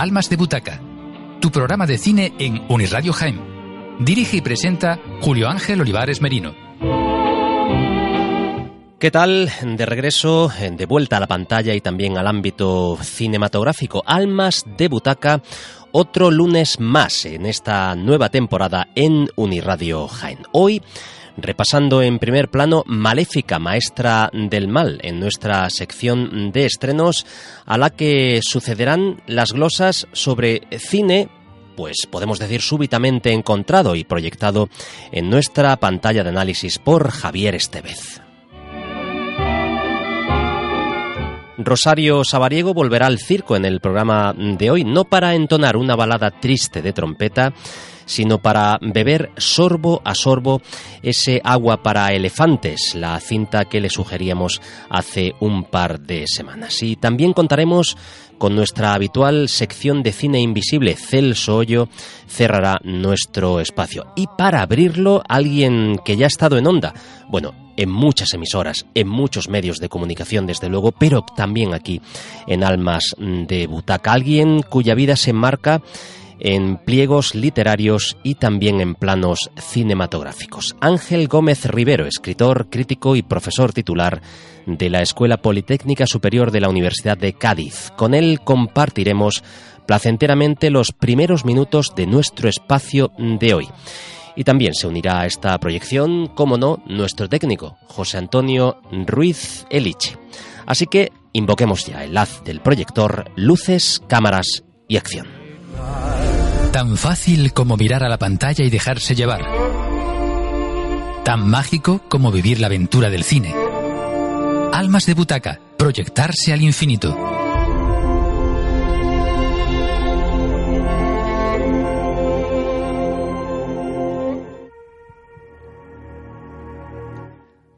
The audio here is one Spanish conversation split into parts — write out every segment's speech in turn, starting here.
Almas de Butaca, tu programa de cine en Uniradio Jaime. Dirige y presenta Julio Ángel Olivares Merino. ¿Qué tal? De regreso, de vuelta a la pantalla y también al ámbito cinematográfico. Almas de Butaca, otro lunes más en esta nueva temporada en Uniradio Jaime. Hoy repasando en primer plano Maléfica, Maestra del Mal, en nuestra sección de estrenos, a la que sucederán las glosas sobre cine, pues podemos decir súbitamente encontrado y proyectado en nuestra pantalla de análisis por Javier Estevez. Rosario Sabariego volverá al circo en el programa de hoy, no para entonar una balada triste de trompeta, sino para beber sorbo a sorbo ese agua para elefantes, la cinta que le sugeríamos hace un par de semanas. Y también contaremos con nuestra habitual sección de cine invisible. Celso Hoyo cerrará nuestro espacio. Y para abrirlo, alguien que ya ha estado en onda. Bueno, en muchas emisoras, en muchos medios de comunicación, desde luego, pero también aquí en Almas de Butaca. Alguien cuya vida se enmarca en pliegos literarios y también en planos cinematográficos. Ángel Gómez Rivero, escritor, crítico y profesor titular de la Escuela Politécnica Superior de la Universidad de Cádiz. Con él compartiremos placenteramente los primeros minutos de nuestro espacio de hoy. Y también se unirá a esta proyección, como no, nuestro técnico, José Antonio Ruiz Eliche. Así que invoquemos ya el haz del proyector, luces, cámaras y acción. Tan fácil como mirar a la pantalla y dejarse llevar. Tan mágico como vivir la aventura del cine. Almas de butaca, proyectarse al infinito.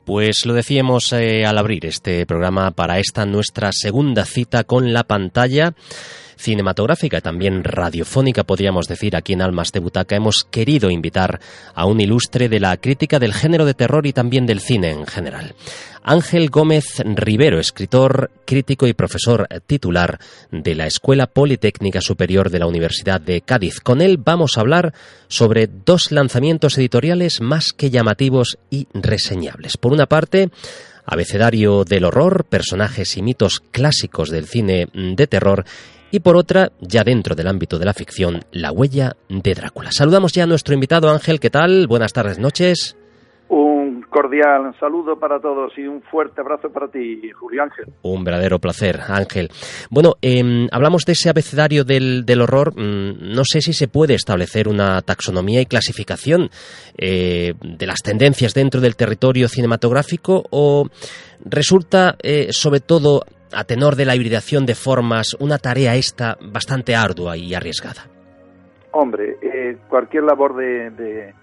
Pues lo decíamos eh, al abrir este programa para esta nuestra segunda cita con la pantalla cinematográfica y también radiofónica, podríamos decir, aquí en Almas de Butaca, hemos querido invitar a un ilustre de la crítica del género de terror y también del cine en general. Ángel Gómez Rivero, escritor, crítico y profesor titular de la Escuela Politécnica Superior de la Universidad de Cádiz. Con él vamos a hablar sobre dos lanzamientos editoriales más que llamativos y reseñables. Por una parte, Abecedario del horror, personajes y mitos clásicos del cine de terror y por otra, ya dentro del ámbito de la ficción, La huella de Drácula. Saludamos ya a nuestro invitado Ángel, ¿qué tal? Buenas tardes, noches. Un cordial saludo para todos y un fuerte abrazo para ti, Julio Ángel. Un verdadero placer, Ángel. Bueno, em, hablamos de ese abecedario del, horror. Mm, no sé si se puede establecer una taxonomía y clasificación eh, de las tendencias dentro del territorio cinematográfico o resulta, eh, sobre todo, a tenor de la hibridación de formas, una tarea esta bastante ardua y arriesgada? Hombre, eh, cualquier labor de,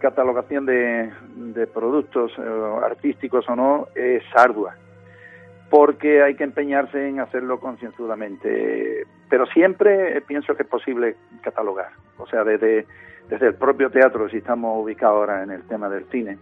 catalogación de, productos eh, artísticos o no es ardua, porque hay que empeñarse en hacerlo concienzudamente. Pero siempre pienso que es posible catalogar, o sea, desde, desde el propio teatro, si estamos ubicados ahora en el tema del cine,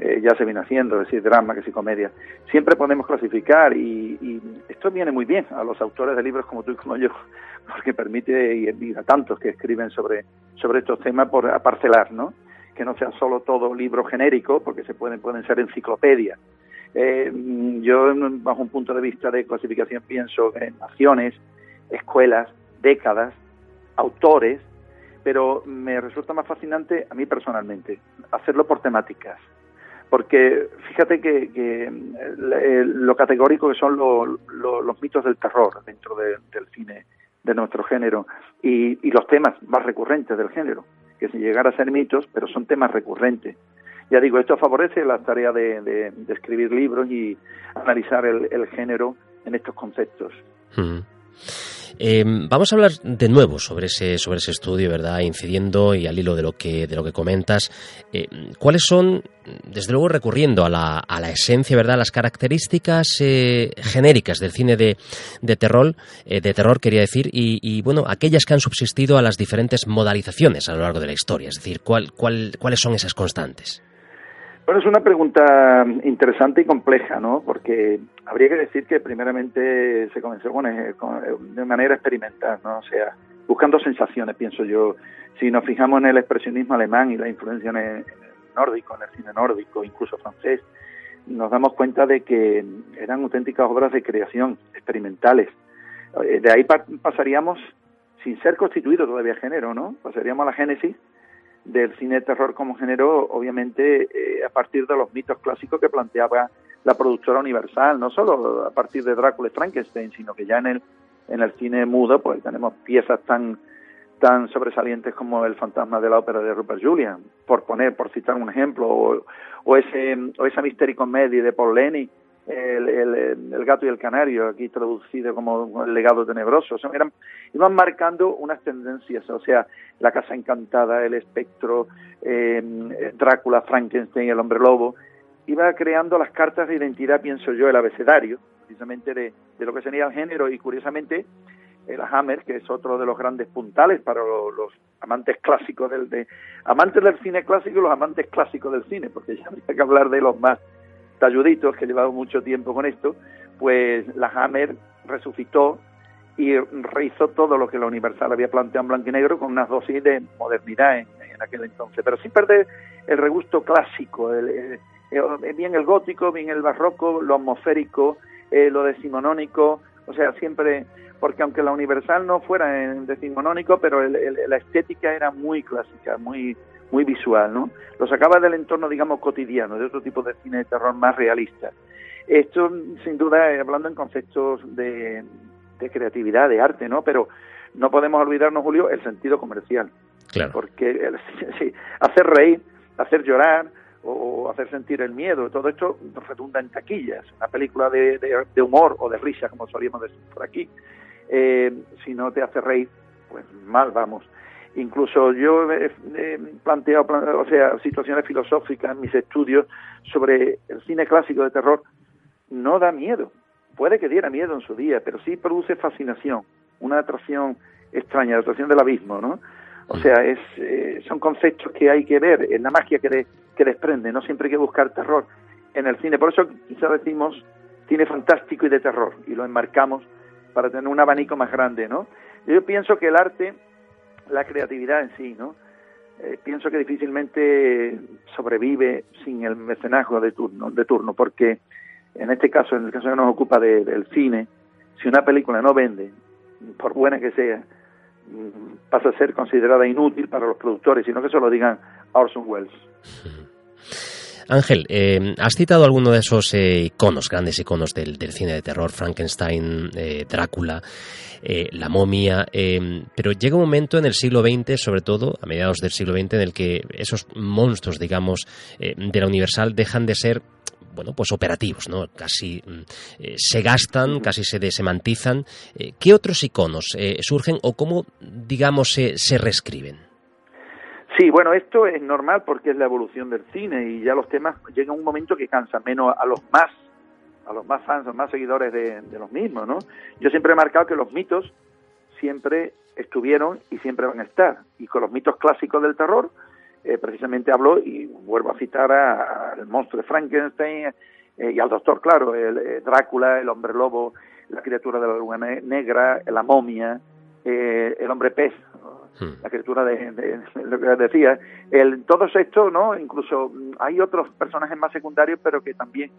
eh, ya se viene haciendo, es decir, drama, que si comedia. Siempre podemos clasificar y, esto viene muy bien a los autores de libros como tú y como yo, porque permite y, a tantos que escriben sobre, sobre estos temas por aparcelar, ¿no? Que no sean solo todo libros genéricos, porque se pueden, pueden ser enciclopedias. Eh, yo, bajo un punto de vista de clasificación, pienso en naciones, escuelas, décadas, autores, pero me resulta más fascinante a mí personalmente hacerlo por temáticas porque fíjate que, eh, lo categórico que son los mitos del terror dentro del cine de nuestro género y, los temas más recurrentes del género, que sin llegar a ser mitos, pero son temas recurrentes. ya digo, esto favorece la tarea de, escribir libros y analizar el, género en estos conceptos. Em, vamos a hablar de nuevo sobre ese, sobre ese estudio, ¿verdad? Incidiendo y al hilo de lo que, de lo que comentas, eh, ¿cuáles son, desde luego recurriendo a la, a la esencia, ¿verdad? Las características eh, genéricas del cine de, de terror, eh, de terror quería decir, y, bueno, aquellas que han subsistido a las diferentes modalizaciones a lo largo de la historia, es decir, ¿cuál, cuál, ¿cuáles son esas constantes? Bueno, es una pregunta interesante y compleja, ¿no? Porque habría que decir que primeramente se comenzó con, eh, eh, de manera experimental, ¿no? O sea, buscando sensaciones, pienso yo. Si nos fijamos en el expresionismo alemán y la influencia en el, nórdico, en el cine nórdico, incluso francés, nos damos cuenta de que eran auténticas obras de creación experimentales. Eh, de ahí pasaríamos, sin ser constituido todavía género, ¿no? Pasaríamos a la génesis del cine terror como género, obviamente eh, a partir de los mitos clásicos que planteaba la productora Universal, no solo a partir de Drácula y Frankenstein, sino que ya en el, en el cine mudo pues tenemos piezas tan tan sobresalientes como El fantasma de la ópera de Rupert Julian, por poner, por citar un ejemplo, o, ese o esa mystery de Paul Lenny, el, gato y el canario, aquí traducido como el legado tenebroso. O sea, iban marcando unas tendencias, o sea, la casa encantada, el espectro, eh, Drácula, Frankenstein, el hombre lobo, iba creando las cartas de identidad, pienso yo, el abecedario, precisamente de, de lo que sería el género, y curiosamente, el Hammer, que es otro de los grandes puntales para los, amantes clásicos del de, amantes del cine clásico y los amantes clásicos del cine, porque ya habría que hablar de los más talluditos, que he llevado mucho tiempo con esto, pues la Hammer resucitó y rehizo todo lo que la Universal había planteado en blanco y negro con unas dosis de modernidad en, aquel entonces, pero sin perder el regusto clásico, el, bien el gótico, bien el barroco, lo atmosférico, eh, lo decimonónico, o sea, siempre, porque aunque la Universal no fuera en decimonónico, pero la estética era muy clásica, muy muy visual, ¿no? Lo sacaba del entorno, digamos, cotidiano, de otro tipo de cine de terror más realista. Esto, sin duda, hablando en conceptos de, creatividad, de arte, ¿no? Pero no podemos olvidarnos, Julio, el sentido comercial. Claro. Porque sí, hacer reír, hacer llorar o hacer sentir el miedo, todo esto redunda en taquillas. Una película de, de, humor o de risa, como solíamos decir por aquí, eh, si no te hace reír, pues mal vamos. Incluso yo he, planteado, o sea, situaciones filosóficas en mis estudios sobre el cine clásico de terror. No da miedo. Puede que diera miedo en su día, pero sí produce fascinación, una atracción extraña, la atracción del abismo, ¿no? O sea, es, eh, son conceptos que hay que ver, en la magia que, que desprende, no siempre hay que buscar terror en el cine. Por eso quizás decimos cine fantástico y de terror, y lo enmarcamos para tener un abanico más grande, ¿no? Yo pienso que el arte la creatividad en sí, ¿no? Eh, pienso que difícilmente sobrevive sin el mecenazgo de turno, de turno, porque en este caso, en el caso que nos ocupa del cine, si una película no vende, por buena que sea, mm, pasa a ser considerada inútil para los productores, sino que se lo digan Orson Welles. Ángel, eh, has citado alguno de esos eh, iconos, grandes iconos del, cine de terror, Frankenstein, eh, Drácula, la momia, pero llega un momento en el siglo XX, sobre todo a mediados del siglo XX, en el que esos monstruos, digamos, de la Universal dejan de ser bueno, pues operativos, ¿no? Casi mm, se gastan, casi se desemantizan. ¿Qué otros iconos surgen o cómo, digamos, se reescriben? Sí, bueno, esto es normal porque es la evolución del cine y ya los temas llegan un momento que cansan menos a los más a los más fans, a los más seguidores de, los mismos, ¿no? Yo siempre he marcado que los mitos siempre estuvieron y siempre van a estar. Y con los mitos clásicos del terror, eh, precisamente hablo y vuelvo a citar al monstruo de Frankenstein eh, y al doctor, claro, el, eh, Drácula, el hombre lobo, la criatura de la luna negra, la momia, el hombre pez, Hmm. la criatura de, lo que decía. El, todos estos, ¿no? Incluso mm, hay otros personajes más secundarios, pero que también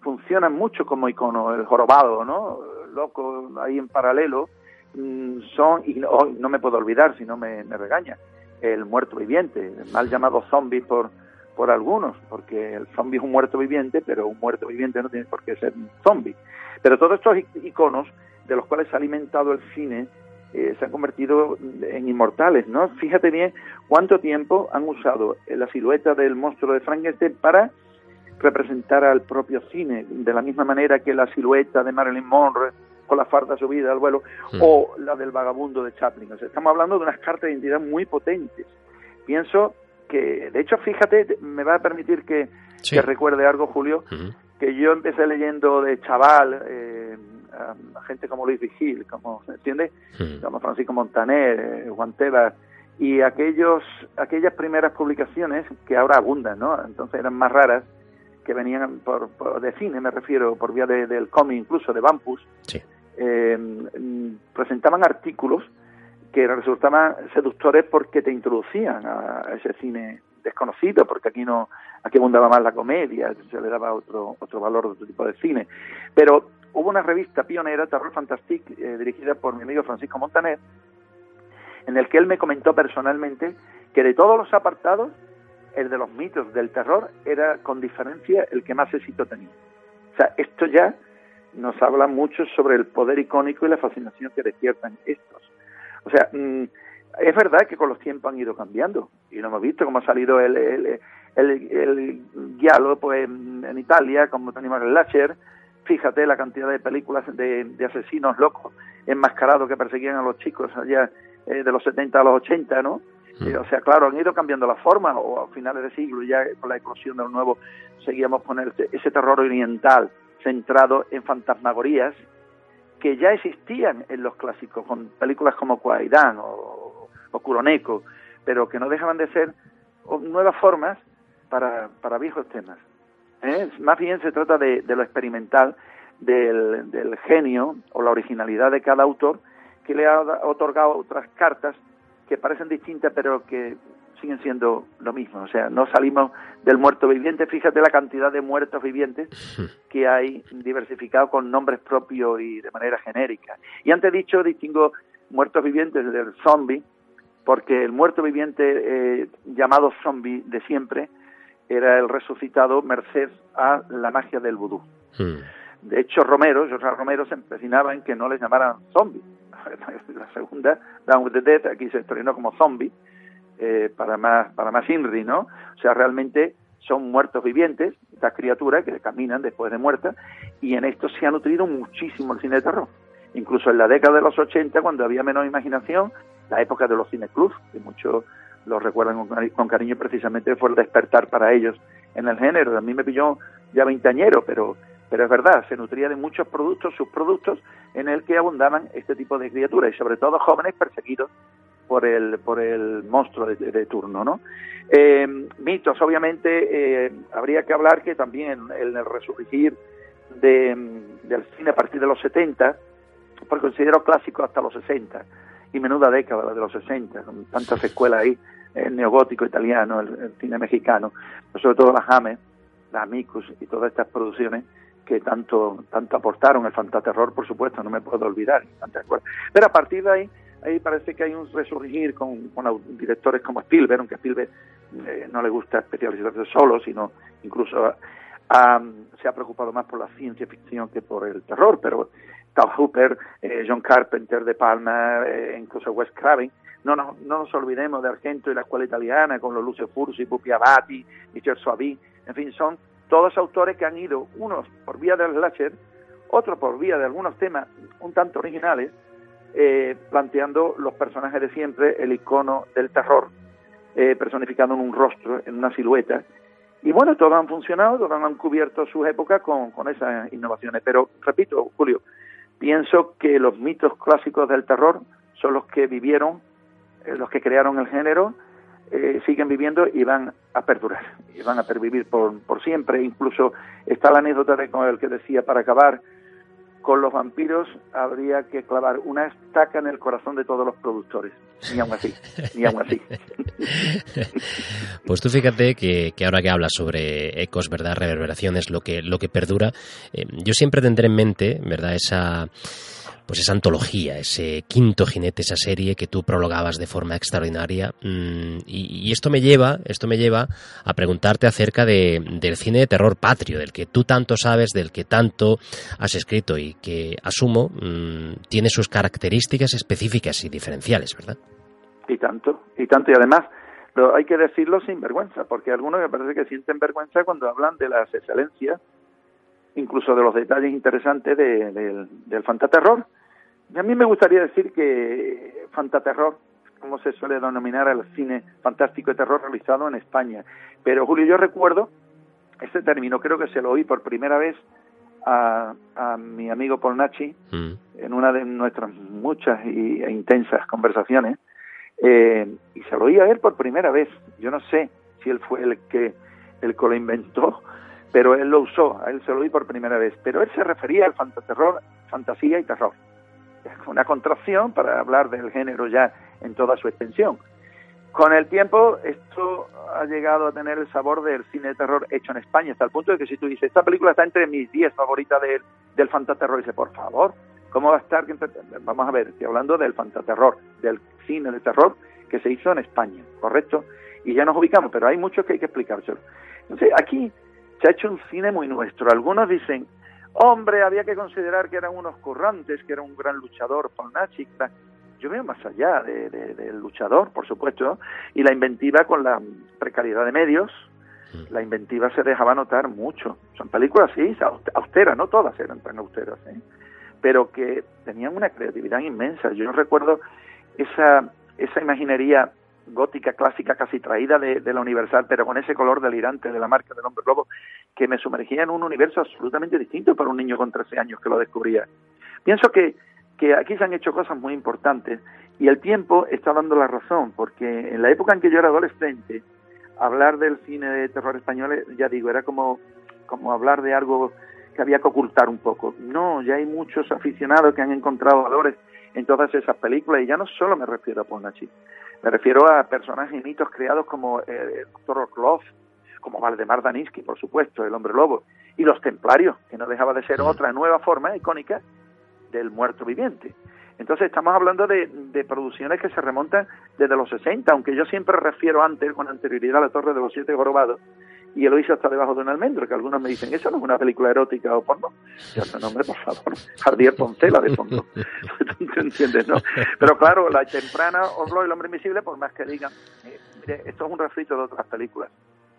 funcionan mucho como icono. El jorobado, ¿no? Loco, ahí en paralelo, mm, son, y no, me puedo olvidar si no me, regaña, el muerto viviente, mal llamado zombie por, por algunos, porque el zombie es un muerto viviente, pero un muerto viviente no tiene por qué ser un zombie. Pero todos estos iconos de los cuales se ha alimentado el cine eh, se han convertido en inmortales, ¿no? Fíjate bien cuánto tiempo han usado la silueta del monstruo de Frankenstein para representar al propio cine, de la misma manera que la silueta de Marilyn Monroe con la farda subida al vuelo, hmm. o la del vagabundo de Chaplin. O sea, estamos hablando de unas cartas de identidad muy potentes. Gente que, de hecho, fíjate, me va a permitir que, recuerde algo, Julio, que yo empecé leyendo de chaval eh, a, gente como Luis Vigil, como, ¿entiendes? Como Francisco Montaner, eh, Juan Tebas, y aquellos, aquellas primeras publicaciones que ahora abundan, ¿no? Entonces eran más raras, que venían por, de cine, me refiero, por vía del cómic, incluso de Bampus, eh, presentaban artículos que resultaban seductores porque te introducían a, ese cine desconocido, porque aquí no aquí abundaba más la comedia, se le daba otro otro valor de otro tipo de cine. Pero hubo una revista pionera, Terror Fantastic, eh, dirigida por mi amigo Francisco Montaner, en el que él me comentó personalmente que de todos los apartados, el de los mitos del terror era con diferencia el que más éxito tenía. O sea, esto ya nos habla mucho sobre el poder icónico y la fascinación que despiertan estos. O sea, mm, es verdad que con los tiempos han ido cambiando y lo hemos visto como ha salido el, el, el, pues, en, Italia, como tenemos el Lasher, fíjate la cantidad de películas de, asesinos locos enmascarados que perseguían a los chicos allá eh, de los 70 a los 80, ¿no? Mm. Eh, o sea, claro, han ido cambiando la forma, o a finales de siglo, ya con la eclosión de lo nuevo, seguíamos con ese terror oriental centrado en fantasmagorías que ya existían en los clásicos, con películas como Cuaidán o, o Kuroneko, pero que no dejaban de ser nuevas formas para, para viejos temas. ¿eh? Más bien se trata de, lo experimental, del, del, genio o la originalidad de cada autor que le ha otorgado otras cartas que parecen distintas pero que siguen siendo lo mismo. O sea, no salimos del muerto viviente. Fíjate la cantidad de muertos vivientes que hay diversificado con nombres propios y de manera genérica. Y antes dicho, distingo muertos vivientes del zombie, porque el muerto viviente eh, llamado zombie de siempre era el resucitado merced a la magia del vudú. Hmm. De hecho, Romero, José Romero se empecinaba en que no les llamaran zombie. La segunda, Down with the Dead, aquí se estrenó como zombie, eh, para más para más INRI, ¿no? O sea, realmente son muertos vivientes, estas criaturas que caminan después de muertas, y en esto se ha nutrido muchísimo el cine de terror. Incluso en la década de los 80, cuando había menos imaginación, la época de los cineclubs, que muchos lo recuerdan con, cariño, precisamente fue el despertar para ellos en el género. A mí me pilló ya veintañero, pero, pero es verdad, se nutría de muchos productos, subproductos, en el que abundaban este tipo de criaturas, y sobre todo jóvenes perseguidos por el, por el monstruo de, turno, ¿no? Eh, mitos, obviamente, eh, habría que hablar que también en el resurgir de, del cine a partir de los 70, porque considero clásico hasta los 60, y menuda década la de los 60, con tantas escuelas ahí, el neogótico italiano, el, cine mexicano, sobre todo la Jame, la Amicus y todas estas producciones que tanto tanto aportaron el fantaterror, por supuesto, no me puedo olvidar, pero a partir de ahí ahí parece que hay un resurgir con, directores como Spielberg, aunque Spielberg eh, no le gusta especializarse solo, sino incluso se ha preocupado más por la ciencia ficción que por el terror, pero Tal Hooper, eh, John Carpenter de Palma, eh, incluso Wes Craven, no, no, no nos olvidemos de Argento y la escuela italiana con los Lucio Fursi, Pupi Abati, Michel Soavi, en fin, son todos autores que han ido, unos por vía del slasher, otros por vía de algunos temas un tanto originales, eh, planteando los personajes de siempre, el icono del terror, eh, personificado en un rostro, en una silueta. Y bueno, todos han funcionado, todos han cubierto sus épocas con esas innovaciones. Pero, repito, Julio, pienso que los mitos clásicos del terror son los que vivieron, eh, los que crearon el género, eh, siguen viviendo y van a perdurar, y van a pervivir por, por siempre. Incluso está la anécdota de con el que decía para acabar, con los vampiros habría que clavar una estaca en el corazón de todos los productores. Ni aún así, ni aún así. Pues tú fíjate que, ahora que hablas sobre ecos, ¿verdad? Reverberaciones, lo que, lo que perdura, eh, yo siempre tendré en mente, ¿verdad? Esa pues esa antología, ese quinto jinete, esa serie que tú prologabas de forma extraordinaria. Mm, y, esto me lleva, esto me lleva a preguntarte acerca de, del cine de terror patrio, del que tú tanto sabes, del que tanto has escrito y que asumo mm, tiene sus características específicas y diferenciales, ¿verdad? Y tanto, y tanto, y además lo, hay que decirlo sin vergüenza, porque algunos me parece que sienten vergüenza cuando hablan de las excelencias, incluso de los detalles interesantes del fantaterror. Y a mí me gustaría decir que fantaterror, como se suele denominar al cine fantástico de terror realizado en España. Pero Julio, yo recuerdo ese término, creo que se lo oí por primera vez a, a mi amigo Paul Nachi mm. en una de nuestras muchas y, e intensas conversaciones eh, y se lo oí a él por primera vez. Yo no sé si él fue el que el que lo inventó, pero él lo usó, a él se lo oí por primera vez. Pero él se refería al fantaterror, fantasía y terror. Una contracción para hablar del género ya en toda su extensión. Con el tiempo, esto ha llegado a tener el sabor del cine de terror hecho en España, hasta el punto de que si tú dices, esta película está entre mis 10 favoritas del, del fantaterror, dice, por favor, ¿cómo va a estar? Vamos a ver, estoy hablando del fantaterror, del cine de terror que se hizo en España, ¿correcto? Y ya nos ubicamos, pero hay mucho que hay que explicárselo. Entonces, aquí se ha hecho un cine muy nuestro. Algunos dicen, hombre, había que considerar que eran unos currantes, que era un gran luchador, Polnachik, yo veo más allá del luchador, por supuesto, y la inventiva con la precariedad de medios, mm. la inventiva se dejaba notar mucho. Son películas, sí, austeras, no todas eran tan austeras, ¿eh? pero que tenían una creatividad inmensa. Yo recuerdo esa, esa imaginería gótica clásica casi traída de, la Universal, pero con ese color delirante de la marca del hombre globo, que me sumergía en un universo absolutamente distinto para un niño con 13 años que lo descubría. Pienso que aquí se han hecho cosas muy importantes y el tiempo está dando la razón, porque en la época en que yo era adolescente, hablar del cine de terror español, ya digo, era como, como hablar de algo que había que ocultar un poco. No, ya hay muchos aficionados que han encontrado valores en todas esas películas y ya no solo me refiero a Ponachi, me refiero a personajes y mitos creados como eh, el Doctor Orlov, como Valdemar Daniski, por supuesto, el Hombre Lobo, y los Templarios, que no dejaba de ser otra nueva forma icónica del muerto viviente. Entonces estamos hablando de, producciones que se remontan desde los 60, aunque yo siempre refiero antes, con anterioridad, a la Torre de los Siete Gorobados, y lo hizo hasta debajo de un almendro, que algunos me dicen, eso no es una película erótica o porno. Yo no, nombre, por favor, Jardier Poncela de fondo. ¿Tú entiendes, no? Pero claro, la temprana Oslo y el hombre invisible, por más que digan, eh, mire, esto es un refrito de otras películas,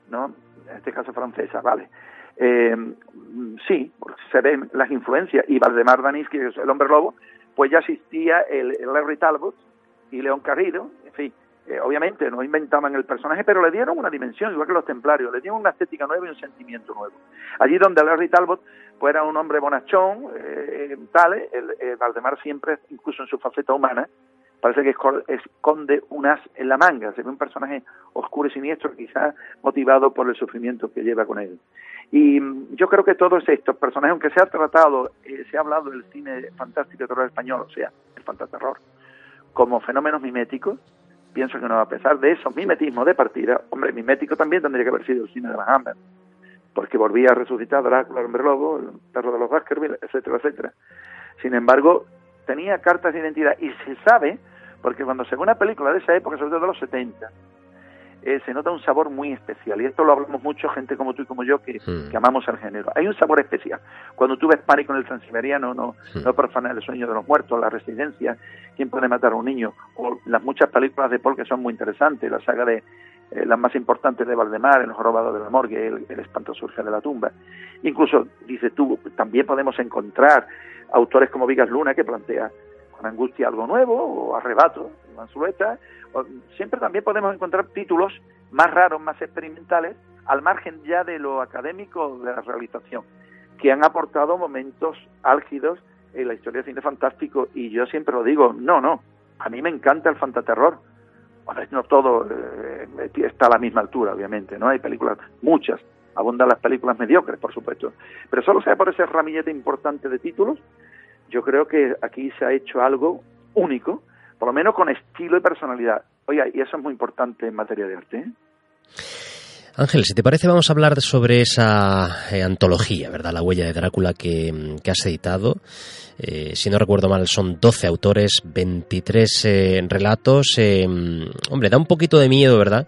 ¿no? En este caso francesa, vale. Eh, sí, se ven las influencias. Y Valdemar es el hombre lobo, pues ya existía el, Larry Talbot y León Carrido, en fin, eh, obviamente no inventaban el personaje, pero le dieron una dimensión, igual que los templarios, le dieron una estética nueva y un sentimiento nuevo. Allí donde Larry Talbot pues era un hombre bonachón, eh, tal, el, eh, Valdemar siempre, incluso en su faceta humana, parece que esconde un as en la manga, se ve un personaje oscuro y siniestro, quizás motivado por el sufrimiento que lleva con él. Y mm, yo creo que todos estos personajes, aunque se ha tratado, eh, se ha hablado del cine fantástico terror español, o sea, el fantaterror, como fenómenos miméticos, pienso que no, a pesar de esos mimetismos de partida, hombre, mimético también tendría que haber sido el cine de Van Hammer, porque volvía a resucitar Drácula, el hombre lobo, el perro de los Baskerville, etcétera, etcétera. Sin embargo, tenía cartas de identidad y se sabe, porque cuando se ve una película de esa época, sobre todo de los 70, eh, se nota un sabor muy especial. Y esto lo hablamos mucho, gente como tú y como yo, que, hmm. amamos el género. Hay un sabor especial. Cuando tú ves Pánico en el Transiberiano, no, hmm. no profanar el sueño de los muertos, La Residencia, ¿Quién puede matar a un niño? O las muchas películas de Paul que son muy interesantes, la saga de eh, las más importantes de Valdemar, El robado de la morgue, el, el, espanto surge de la tumba. Incluso, dice tú, también podemos encontrar autores como Vigas Luna que plantea con angustia algo nuevo, o arrebato, Manzuleta, siempre también podemos encontrar títulos más raros, más experimentales, al margen ya de lo académico de la realización, que han aportado momentos álgidos en la historia del cine fantástico, y yo siempre lo digo, no, no, a mí me encanta el fantaterror, bueno, no todo eh, está a la misma altura, obviamente, ¿no? Hay películas, muchas, abundan las películas mediocres, por supuesto, pero solo sea por ese ramillete importante de títulos, yo creo que aquí se ha hecho algo único, por lo menos con estilo y personalidad. Oiga, y eso es muy importante en materia de arte. ¿eh? Ángel, si te parece, vamos a hablar sobre esa eh, antología, ¿verdad? La huella de Drácula que, mm, has editado. Eh, si no recuerdo mal, son 12 autores, 23 eh, relatos. Mm, hombre, da un poquito de miedo, ¿verdad?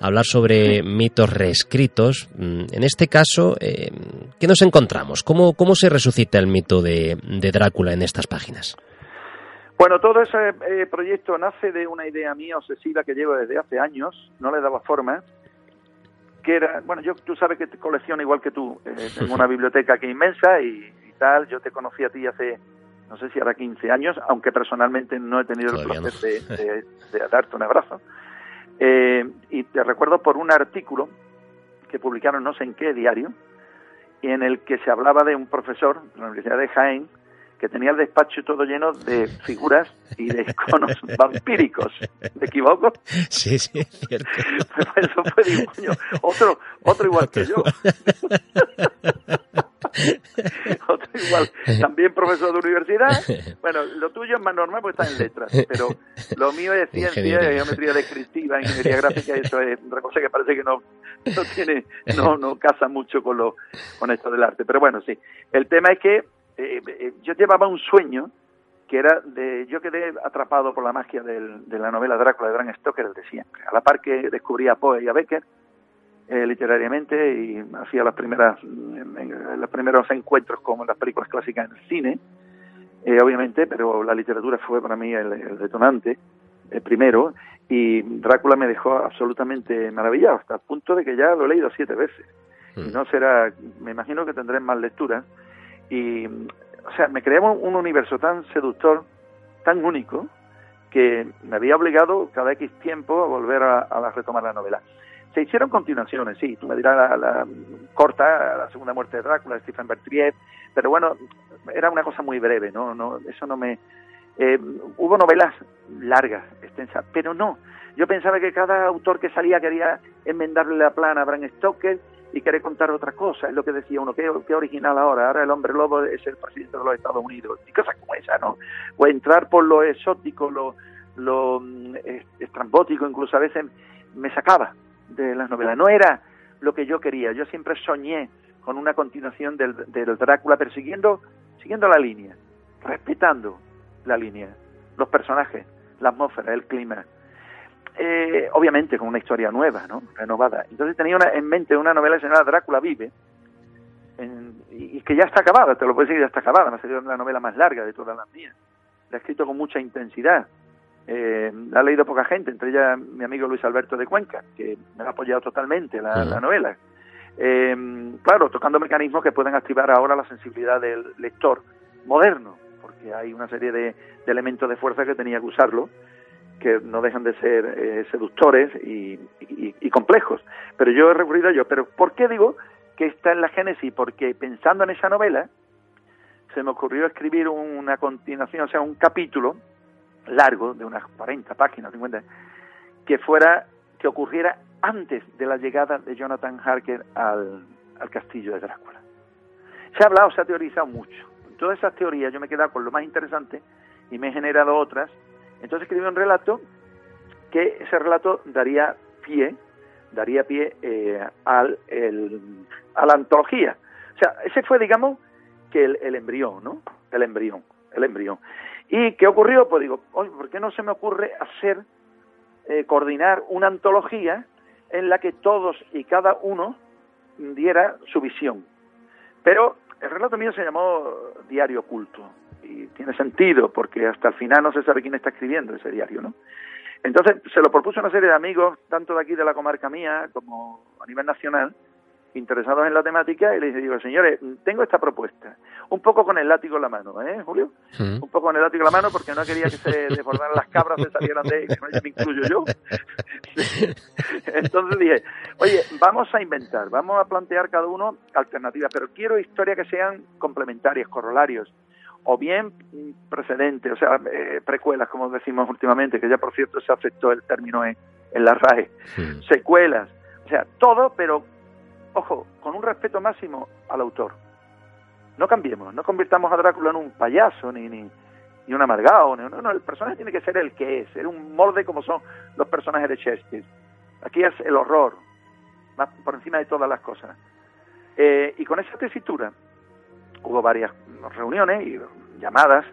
Hablar sobre mitos reescritos. Mm, en este caso, ¿qué nos encontramos? ¿Cómo, ¿Cómo se resucita el mito de, de Drácula en estas páginas? Bueno, todo ese proyecto nace de una idea mía obsesiva que llevo desde hace años, no le daba forma, bueno, yo tú sabes que te colecciono igual que tú, eh, tengo una biblioteca aquí inmensa y, tal, yo te conocí a ti hace, no sé si ahora 15 años, aunque personalmente no he tenido el placer de, darte un abrazo. Eh, y te recuerdo por un artículo que publicaron no sé en qué diario, y en el que se hablaba de un profesor de la Universidad de Jaén que tenía el despacho todo lleno de figuras y de iconos vampíricos. ¿Me equivoco? Sí, sí, es cierto. Eso fue, digo, otro, otro igual que yo. otro igual, también profesor de universidad. Bueno, lo tuyo es más normal porque está en letras, pero lo mío es ciencia, geometría descriptiva, ingeniería gráfica, y eso es otra cosa que parece que no, no tiene, no, no casa mucho con lo, con esto del arte. Pero bueno, sí. El tema es que eh, eh, yo llevaba un sueño que era de, yo quedé atrapado por la magia de la novela Drácula de Bram Stoker, el de siempre. A la par que descubría a Poe y a Becker eh, literariamente y hacía las primeras, los primeros encuentros con las películas clásicas en el cine, obviamente, pero la literatura fue para mí el, detonante primero y Drácula me dejó absolutamente maravillado hasta el punto de que ya lo he leído siete veces. Y mm. no será, me imagino que tendré más lecturas y, o sea, me creaba un universo tan seductor, tan único, que me había obligado cada X tiempo a volver a, retomar la novela. Se hicieron continuaciones, sí, tú me dirás la, la, corta, la segunda muerte de Drácula, de Stephen Bertrier, pero bueno, era una cosa muy breve, ¿no? no eso no me... Eh, hubo novelas largas, extensas, pero no. Yo pensaba que cada autor que salía quería enmendarle la plana a Bram Stoker y quiere contar otra cosa, es lo que decía uno, qué, original ahora, ahora el hombre lobo es el presidente de los Estados Unidos, y cosas como esa, ¿no? O entrar por lo exótico, lo, lo mm, estrambótico, incluso a veces me sacaba de las novelas, no era lo que yo quería, yo siempre soñé con una continuación del, del Drácula, pero siguiendo, siguiendo la línea, respetando la línea, los personajes, la atmósfera, el clima, eh, obviamente con una historia nueva, ¿no? renovada. Entonces tenía una, en mente una novela llamada Drácula vive, y, que ya está acabada, te lo puedo decir, ya está acabada, me ha sido la novela más larga de todas las mías. La he escrito con mucha intensidad. Eh, la ha leído poca gente, entre ellas mi amigo Luis Alberto de Cuenca, que me ha apoyado totalmente la, novela. Eh, claro, tocando mecanismos que pueden activar ahora la sensibilidad del lector moderno, porque hay una serie de elementos de fuerza que tenía que usarlo que no dejan de ser eh, seductores y, complejos. Pero yo he recurrido a ello. Pero ¿por qué digo que está en la génesis? Porque pensando en esa novela, se me ocurrió escribir una continuación, o sea, un capítulo largo, de unas 40 páginas, 50, que fuera, que ocurriera antes de la llegada de Jonathan Harker al castillo de Drácula. Se ha hablado, se ha teorizado mucho. Todas esas teorías yo me he quedado con lo más interesante y me he generado otras entonces escribí un relato que ese relato daría pie, daría pie eh, al, a la antología. O sea, ese fue, digamos, que el, embrión, ¿no? El embrión, el embrión. ¿Y qué ocurrió? Pues digo, oye, ¿por qué no se me ocurre hacer, eh, coordinar una antología en la que todos y cada uno diera su visión? Pero el relato mío se llamó Diario Oculto y tiene sentido porque hasta el final no se sabe quién está escribiendo ese diario, ¿no? Entonces se lo propuso una serie de amigos, tanto de aquí de la comarca mía como a nivel nacional, interesados en la temática, y les digo, señores, tengo esta propuesta, un poco con el látigo en la mano, ¿eh, Julio? Un poco con el látigo en la mano porque no quería que se desbordaran las cabras, se salieran de me incluyo yo. Entonces dije, oye, vamos a inventar, vamos a plantear cada uno alternativas, pero quiero historias que sean complementarias, corolarios, o bien precedentes, o sea, eh, precuelas, como decimos últimamente, que ya por cierto se aceptó el término en, en la RAE, secuelas, o sea, todo, pero, ojo, con un respeto máximo al autor. No cambiemos, no convirtamos a Drácula en un payaso, ni, ni, ni un amargado, no, no, el personaje tiene que ser el que es, ser un molde como son los personajes de Shakespeare. Aquí es el horror, más por encima de todas las cosas. Eh, y con esa tesitura hubo varias reuniones y llamadas,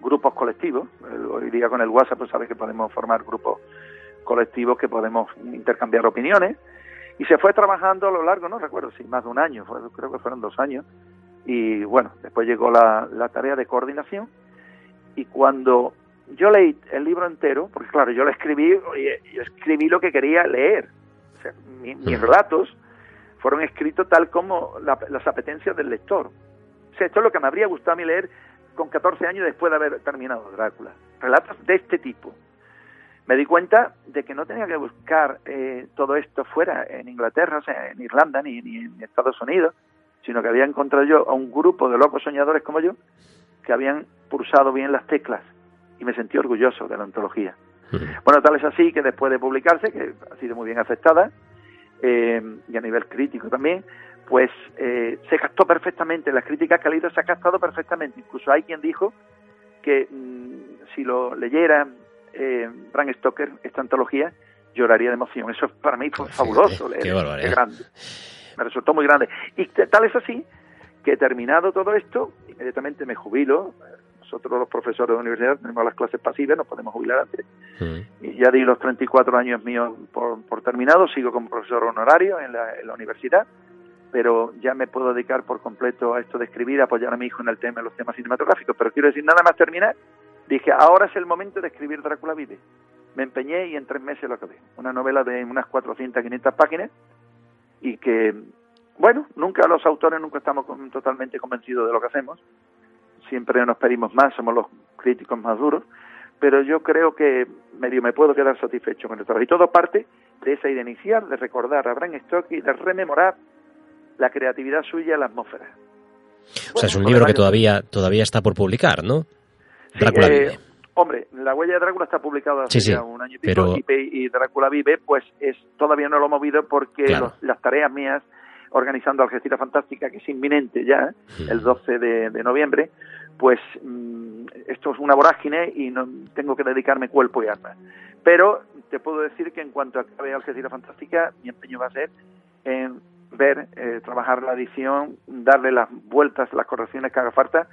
grupos colectivos. Hoy día con el WhatsApp pues sabes que podemos formar grupos colectivos que podemos intercambiar opiniones. Y se fue trabajando a lo largo, no recuerdo si más de un año, creo que fueron dos años. Y bueno, después llegó la, la tarea de coordinación. Y cuando yo leí el libro entero, porque claro, yo lo escribí, yo escribí lo que quería leer. O sea, mis relatos fueron escritos tal como las apetencias del lector. Esto es lo que me habría gustado a mí leer con 14 años después de haber terminado Drácula. Relatos de este tipo. Me di cuenta de que no tenía que buscar eh, todo esto fuera, en Inglaterra, o sea, en Irlanda, ni, ni en Estados Unidos, sino que había encontrado yo a un grupo de locos soñadores como yo que habían pulsado bien las teclas y me sentí orgulloso de la antología. Bueno, tal es así que después de publicarse, que ha sido muy bien aceptada, eh, y a nivel crítico también, pues eh, se captó perfectamente, las críticas que ha leído se ha captado perfectamente. Incluso hay quien dijo que mm, si lo leyera eh, Bram Stoker, esta antología, lloraría de emoción. Eso para mí fue fabuloso, leer, qué grande. Me resultó muy grande. Y tal es así que terminado todo esto, inmediatamente me jubilo, nosotros los profesores de universidad tenemos las clases pasivas, nos podemos jubilar antes. Mm. Y ya di los 34 años míos por, por terminado, sigo como profesor honorario en la, universidad, pero ya me puedo dedicar por completo a esto de escribir, apoyar a mi hijo en el tema, en los temas cinematográficos. Pero quiero decir, nada más terminar, dije, ahora es el momento de escribir Drácula vive. Me empeñé y en tres meses lo acabé. Una novela de unas 400, 500 páginas y que, bueno, nunca los autores nunca estamos totalmente convencidos de lo que hacemos, siempre nos pedimos más, somos los críticos más duros, pero yo creo que medio me puedo quedar satisfecho con el trabajo. Y todo parte de esa idea inicial, de recordar a Bram Stoker y de rememorar la creatividad suya en la atmósfera. O sea, es un libro que todavía, todavía está por publicar, ¿no? Drácula eh, vive. Hombre, La huella de Drácula está publicada hace ya un año y pico y, Drácula vive, pues es todavía no lo he movido porque las tareas mías organizando Algeciras Fantástica, que es inminente ya, el 12 de, noviembre, pues mm, esto es una vorágine y no tengo que dedicarme cuerpo y alma. Pero te puedo decir que en cuanto acabe Algeciras Fantástica, mi empeño va a ser en ver, eh, trabajar la edición, darle las vueltas, las correcciones que haga falta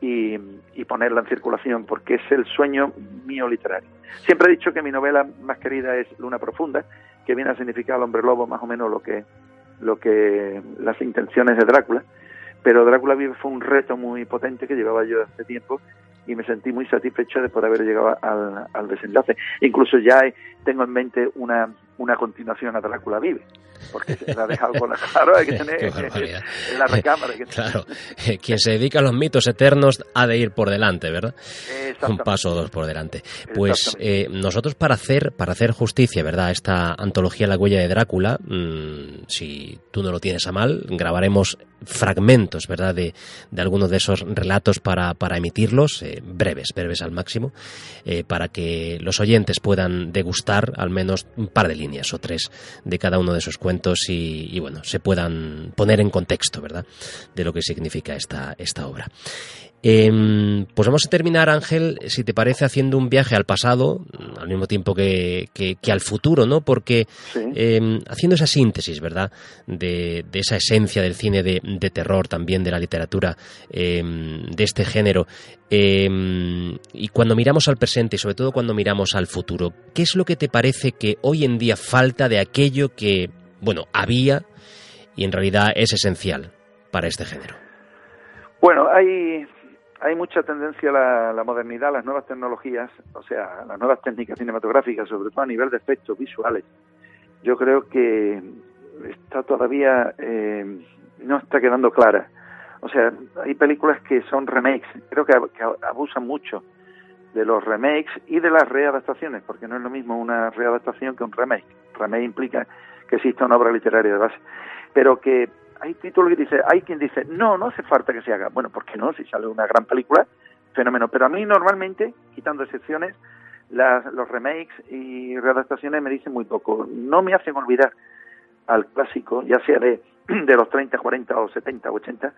y, ponerla en circulación, porque es el sueño mío literario. Siempre he dicho que mi novela más querida es Luna Profunda, que viene a significar el hombre lobo, más o menos lo que lo que las intenciones de Drácula, pero Drácula vive fue un reto muy potente que llevaba yo hace tiempo y me sentí muy satisfecho de poder haber llegado al, al desenlace. Incluso ya tengo en mente una, una continuación a Drácula Vive, porque se la ha dejado con la claro, hay que tener en la recámara. claro, eh, quien se dedica a los mitos eternos ha de ir por delante, ¿verdad? Un paso o dos por delante. Pues eh, nosotros para hacer, para hacer justicia, ¿verdad? Esta antología La huella de Drácula, mm, si tú no lo tienes a mal, grabaremos fragmentos, ¿verdad? De, de algunos de esos relatos para, para emitirlos, eh, breves, breves al máximo, para que los oyentes puedan degustar al menos un par de líneas o tres de cada uno de esos cuentos y, bueno, se puedan poner en contexto, ¿verdad?, de lo que significa esta, esta obra. Em, pues vamos a terminar, Ángel, si te parece, haciendo un viaje al pasado, al mismo tiempo que, que, al futuro, ¿no? Porque em, haciendo esa síntesis, ¿verdad? De, de esa esencia del cine de, de, terror, también de la literatura em, de este género, y cuando miramos al presente y sobre todo cuando miramos al futuro, ¿qué es lo que te parece que hoy en día falta de aquello que, bueno, había y en realidad es esencial para este género? Bueno, hay hay mucha tendencia a la, modernidad, a las nuevas tecnologías, o sea, las nuevas técnicas cinematográficas, sobre todo a nivel de efectos visuales. Yo creo que está todavía, eh, no está quedando clara. O sea, hay películas que son remakes, creo que, abusan mucho de los remakes y de las readaptaciones, porque no es lo mismo una readaptación que un remake. Remake implica que exista una obra literaria de base, pero que hay títulos que dice, hay quien dice, no, no hace falta que se haga. Bueno, ¿por qué no? Si sale una gran película, fenómeno. Pero a mí normalmente, quitando excepciones, las, los remakes y readaptaciones me dicen muy poco. No me hacen olvidar al clásico, ya sea de, de los 30, 40 o 70 o 80,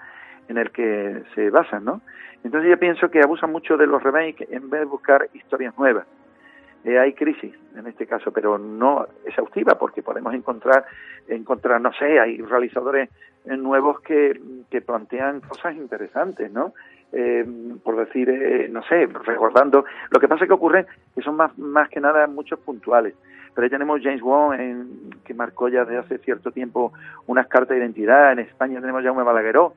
en el que se basan, ¿no? Entonces yo pienso que abusan mucho de los remakes en vez de buscar historias nuevas. eh, hay crisis en este caso, pero no exhaustiva, porque podemos encontrar, encontrar no sé, hay realizadores nuevos que, que plantean cosas interesantes, ¿no? Eh, por decir, eh, no sé, recordando, lo que pasa es que ocurre que son más, más que nada muchos puntuales. Pero ahí tenemos James Wong, en, que marcó ya desde hace cierto tiempo unas cartas de identidad. En España tenemos Jaume Balagueró.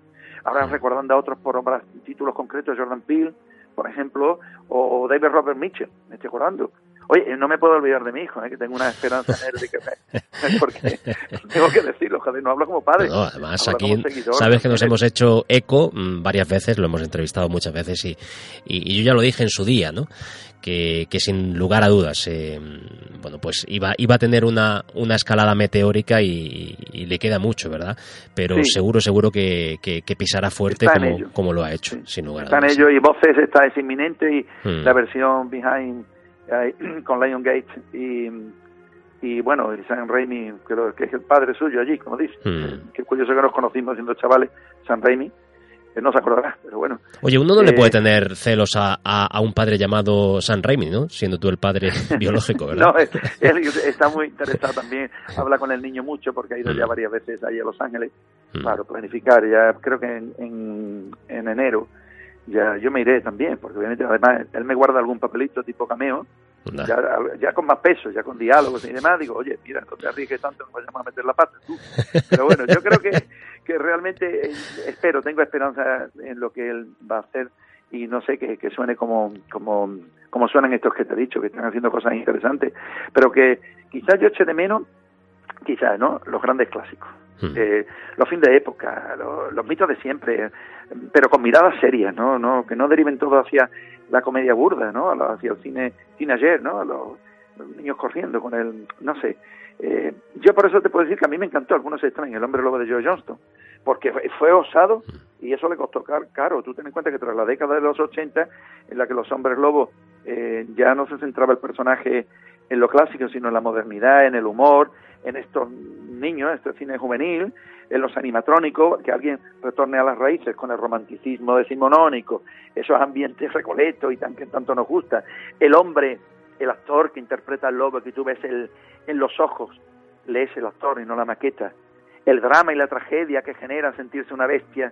Ahora recordando a otros por títulos concretos, Jordan Peele, por ejemplo, o David Robert Mitchell, me estoy acordando. Oye, no me puedo olvidar de mi hijo, ¿eh? que tengo una esperanza de que porque tengo que decirlo, joder, no hablo como padre. No, además aquí sabes que nos hemos hecho eco mm, varias veces, lo hemos entrevistado muchas veces y, y, yo ya lo dije en su día, ¿no? Que, que sin lugar a dudas, eh, bueno, pues iba, iba a tener una, una escalada meteórica y, le queda mucho, ¿verdad? Pero seguro, seguro que, que, pisará fuerte como, como, lo ha hecho, sin lugar a dudas. Está en ello y Voces está es inminente y hmm. la versión Behind con Lion Gate y, y bueno, y San Raimi, que es el padre suyo allí, como dice. Hmm. Que curioso que nos conocimos siendo chavales, San Raimi, que no se acordará, pero bueno. Oye, uno no le puede eh, tener celos a, a, un padre llamado San Raimi, ¿no? Siendo tú el padre biológico, ¿verdad? no, él está muy interesado también, habla con el niño mucho porque ha ido ya hmm. varias veces ahí a Los Ángeles hmm. para planificar, ya creo que en, en, en enero ya yo me iré también, porque obviamente además él me guarda algún papelito tipo cameo, ya, ya, con más peso, ya con diálogos y demás, digo, oye, mira, no te arriesgues tanto, no vayamos a meter la pata tú. Pero bueno, yo creo que, que realmente eh, espero, tengo esperanza en lo que él va a hacer y no sé, que, que suene como, como, como suenan estos que te he dicho, que están haciendo cosas interesantes, pero que quizás yo eche de menos, quizás, ¿no? Los grandes clásicos. Hmm. Eh, los fines de época, los, mitos de siempre, pero con miradas serias, ¿no? no Que no deriven todo hacia la comedia burda, ¿no? Hacia el cine, cine ayer, ¿no? A los, niños corriendo con el, no sé. Eh, yo por eso te puedo decir que a mí me encantó, algunos en El hombre lobo de Joe Johnston, porque fue osado y eso le costó caro. Tú ten en cuenta que tras la década de los 80, en la que los hombres lobos eh, ya no se centraba el personaje en lo clásico, sino en la modernidad, en el humor, en estos niños, este cine juvenil, en los animatrónicos, que alguien retorne a las raíces con el romanticismo decimonónico, esos ambientes recoletos y tan que tanto nos gusta. El hombre, el actor que interpreta al lobo, que tú ves el, en los ojos, lees el actor y no la maqueta. El drama y la tragedia que genera sentirse una bestia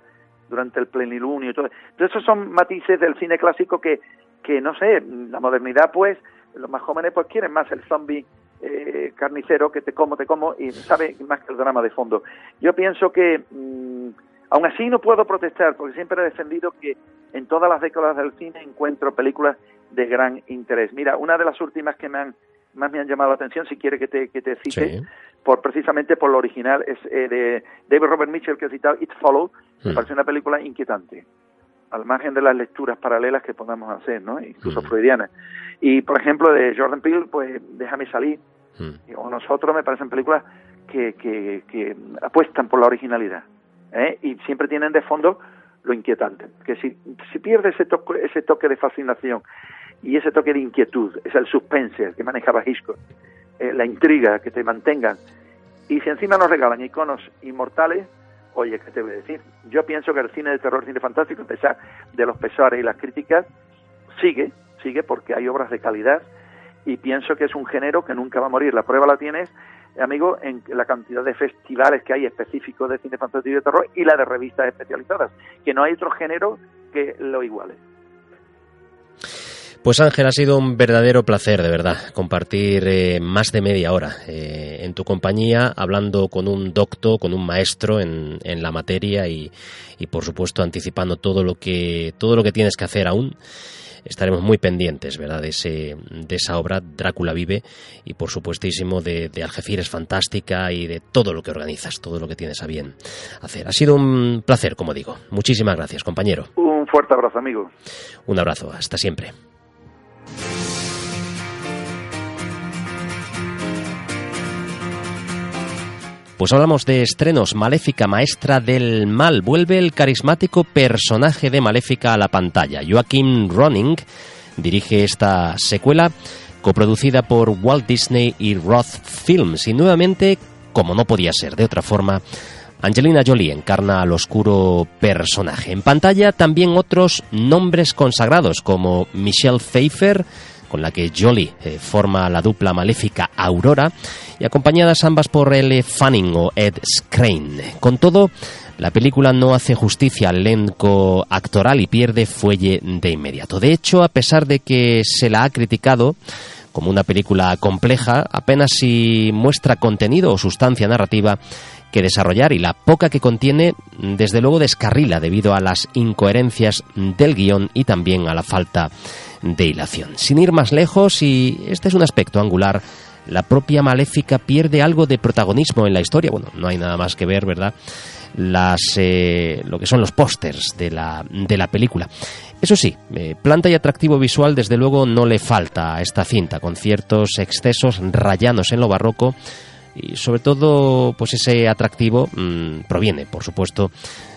durante el plenilunio y todo. Esos son matices del cine clásico que, que no sé, la modernidad pues, los más jóvenes pues quieren más el zombie eh, carnicero que te como, te como y sabe más que el drama de fondo. Yo pienso que mm, aún así no puedo protestar porque siempre he defendido que en todas las décadas del cine encuentro películas de gran interés. Mira, una de las últimas que me han más me han llamado la atención, si quiere que te, que te cite, por precisamente por lo original, es eh, de David Robert Mitchell que he citado, It Follow, me hmm. parece una película inquietante, al margen de las lecturas paralelas que podamos hacer, ¿no? incluso hmm. freudianas. Y, por ejemplo, de Jordan Peele, pues Déjame salir, Mm. O nosotros me parecen películas que, que, apuestan por la originalidad ¿eh? y siempre tienen de fondo lo inquietante. Que si, si pierde ese toque, ese toque de fascinación y ese toque de inquietud, es el suspense que manejaba Hitchcock, eh, la intriga que te mantengan, y si encima nos regalan iconos inmortales, oye, ¿qué te voy a decir? Yo pienso que el cine de terror, cine fantástico, a pesar de los pesares y las críticas, sigue, sigue porque hay obras de calidad y pienso que es un género que nunca va a morir. La prueba la tienes, amigo, en la cantidad de festivales que hay específicos de cine fantástico y de terror y la de revistas especializadas, que no hay otro género que lo iguale. Pues Ángel, ha sido un verdadero placer, de verdad, compartir eh, más de media hora eh, en tu compañía, hablando con un docto, con un maestro en, en la materia y, y, por supuesto, anticipando todo lo que todo lo que tienes que hacer aún estaremos muy pendientes, ¿verdad?, de, ese, de esa obra, Drácula vive, y por supuestísimo de, de Algeciras Fantástica y de todo lo que organizas, todo lo que tienes a bien hacer. Ha sido un placer, como digo. Muchísimas gracias, compañero. Un fuerte abrazo, amigo. Un abrazo, hasta siempre. Pues hablamos de estrenos. Maléfica, maestra del mal. Vuelve el carismático personaje de Maléfica a la pantalla. Joaquín Ronning dirige esta secuela coproducida por Walt Disney y Roth Films. Y nuevamente, como no podía ser de otra forma, Angelina Jolie encarna al oscuro personaje. En pantalla también otros nombres consagrados como Michelle Pfeiffer, con la que Jolie eh, forma la dupla maléfica Aurora, y acompañadas ambas por L. Fanning o Ed Skrein. Con todo, la película no hace justicia al elenco actoral y pierde fuelle de inmediato. De hecho, a pesar de que se la ha criticado, como una película compleja, apenas si muestra contenido o sustancia narrativa que desarrollar y la poca que contiene, desde luego, descarrila debido a las incoherencias del guion y también a la falta de hilación. Sin ir más lejos, y este es un aspecto angular, la propia Maléfica pierde algo de protagonismo en la historia. Bueno, no hay nada más que ver, ¿verdad? Las, eh, lo que son los pósters de la, de la película. Eso sí, eh, planta y atractivo visual desde luego no le falta a esta cinta, con ciertos excesos rayanos en lo barroco y sobre todo pues ese atractivo mm, proviene, por supuesto,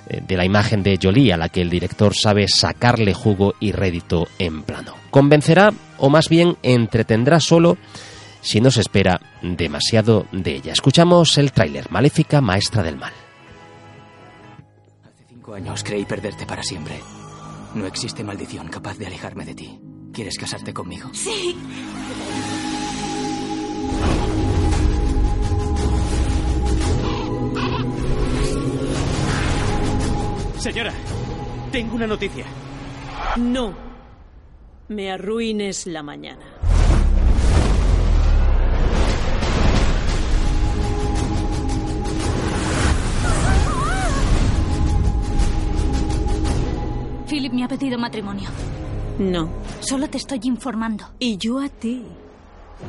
eh, de la imagen de Jolie a la que el director sabe sacarle jugo y rédito en plano. Convencerá o más bien entretendrá solo si no se espera demasiado de ella. Escuchamos el tráiler Maléfica, Maestra del Mal. Hace cinco años creí perderte para siempre. No existe maldición capaz de alejarme de ti. ¿Quieres casarte conmigo? Sí. Señora, tengo una noticia. No. Me arruines la mañana. Philip me ha pedido matrimonio. No. Solo te estoy informando. Y yo a ti.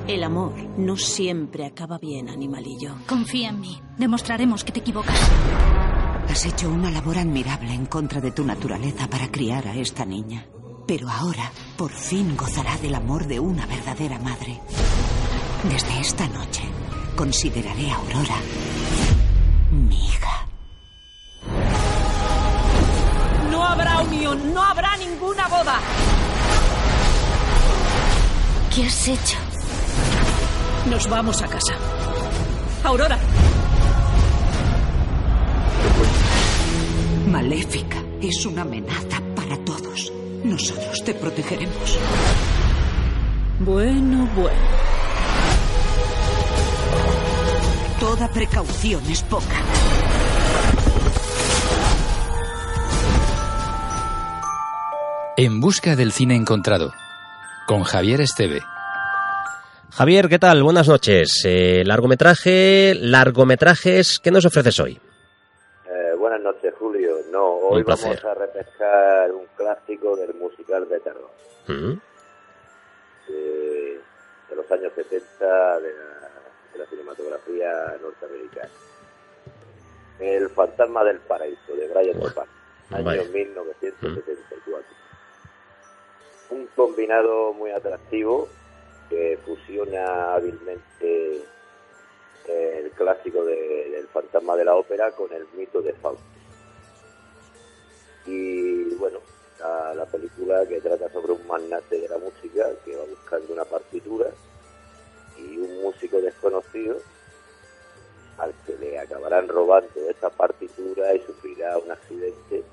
El amor no siempre acaba bien, animalillo. Confía en mí. Demostraremos que te equivocas. Has hecho una labor admirable en contra de tu naturaleza para criar a esta niña. Pero ahora, por fin gozará del amor de una verdadera madre. Desde esta noche, consideraré a Aurora mi hija. No habrá unión, no habrá ninguna boda. ¿Qué has hecho? Nos vamos a casa. Aurora. Maléfica es una amenaza para todos. Nosotros te protegeremos. Bueno, bueno. Toda precaución es poca. En busca del cine encontrado, con Javier Esteve. Javier, ¿qué tal? Buenas noches. Eh, largometraje, largometrajes, ¿qué nos ofreces hoy? No, hoy vamos a repescar un clásico del musical de terror. Mm, de, de los años 70 de la, de la cinematografía norteamericana. El fantasma del paraíso, de Brian De Palma, año vaya. 1974. Un combinado muy atractivo que fusiona hábilmente el clásico de- del fantasma de la ópera con el mito de Fausto. Y bueno, la, la película que trata sobre un magnate de la música que va buscando una partitura y un músico desconocido al que le acabarán robando esa partitura y sufrirá un accidente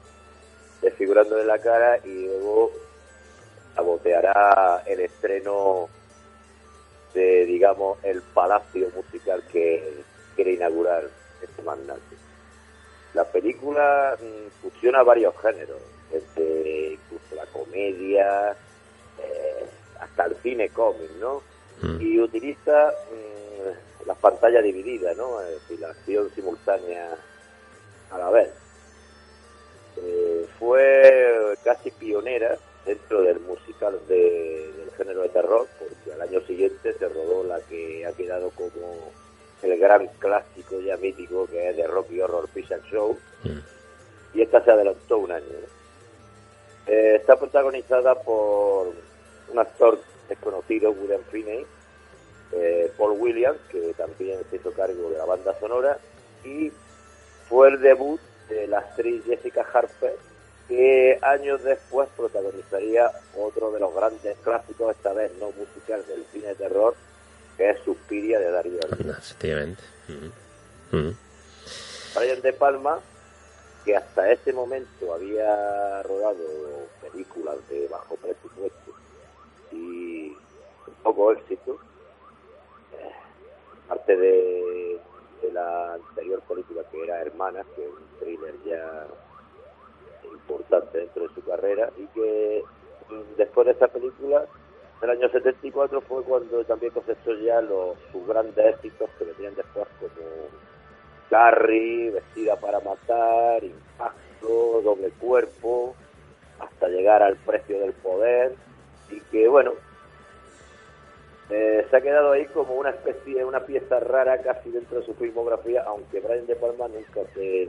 desfigurándole la cara y luego saboteará el estreno de, digamos, el palacio musical que quiere inaugurar este magnate. La película mm, fusiona varios géneros, desde incluso la comedia eh, hasta el cine cómic, ¿no? mm. Y utiliza mm, las pantallas divididas, ¿no? Es decir, la acción simultánea a la vez. Eh, fue casi pionera dentro del musical de- del género de terror, porque al año siguiente se rodó la que ha quedado como el gran clásico ya mítico que es de Rocky Horror Picture Show, y esta se adelantó un año. ¿no? Eh, está protagonizada por un actor desconocido, William Finney, eh, Paul Williams, que también se hizo cargo de la banda sonora, y fue el debut de la actriz Jessica Harper, que años después protagonizaría otro de los grandes clásicos, esta vez no musical, del cine de terror, que es Suspiria de Darío Argento. Efectivamente. Mm. Brian De Palma, que hasta ese momento había rodado películas de bajo presupuesto y poco éxito. Eh, parte de, la anterior película que era Hermanas, que es un thriller ya importante dentro de su carrera, y que mm, después de esta película, el año 74 fue cuando también cosechó ya los, sus grandes éxitos que venían después como Carrie, Vestida para Matar, Impacto, Doble Cuerpo, hasta llegar al precio del poder, y que bueno, eh, se ha quedado ahí como una especie, una pieza rara casi dentro de su filmografía, aunque Brian De Palma nunca se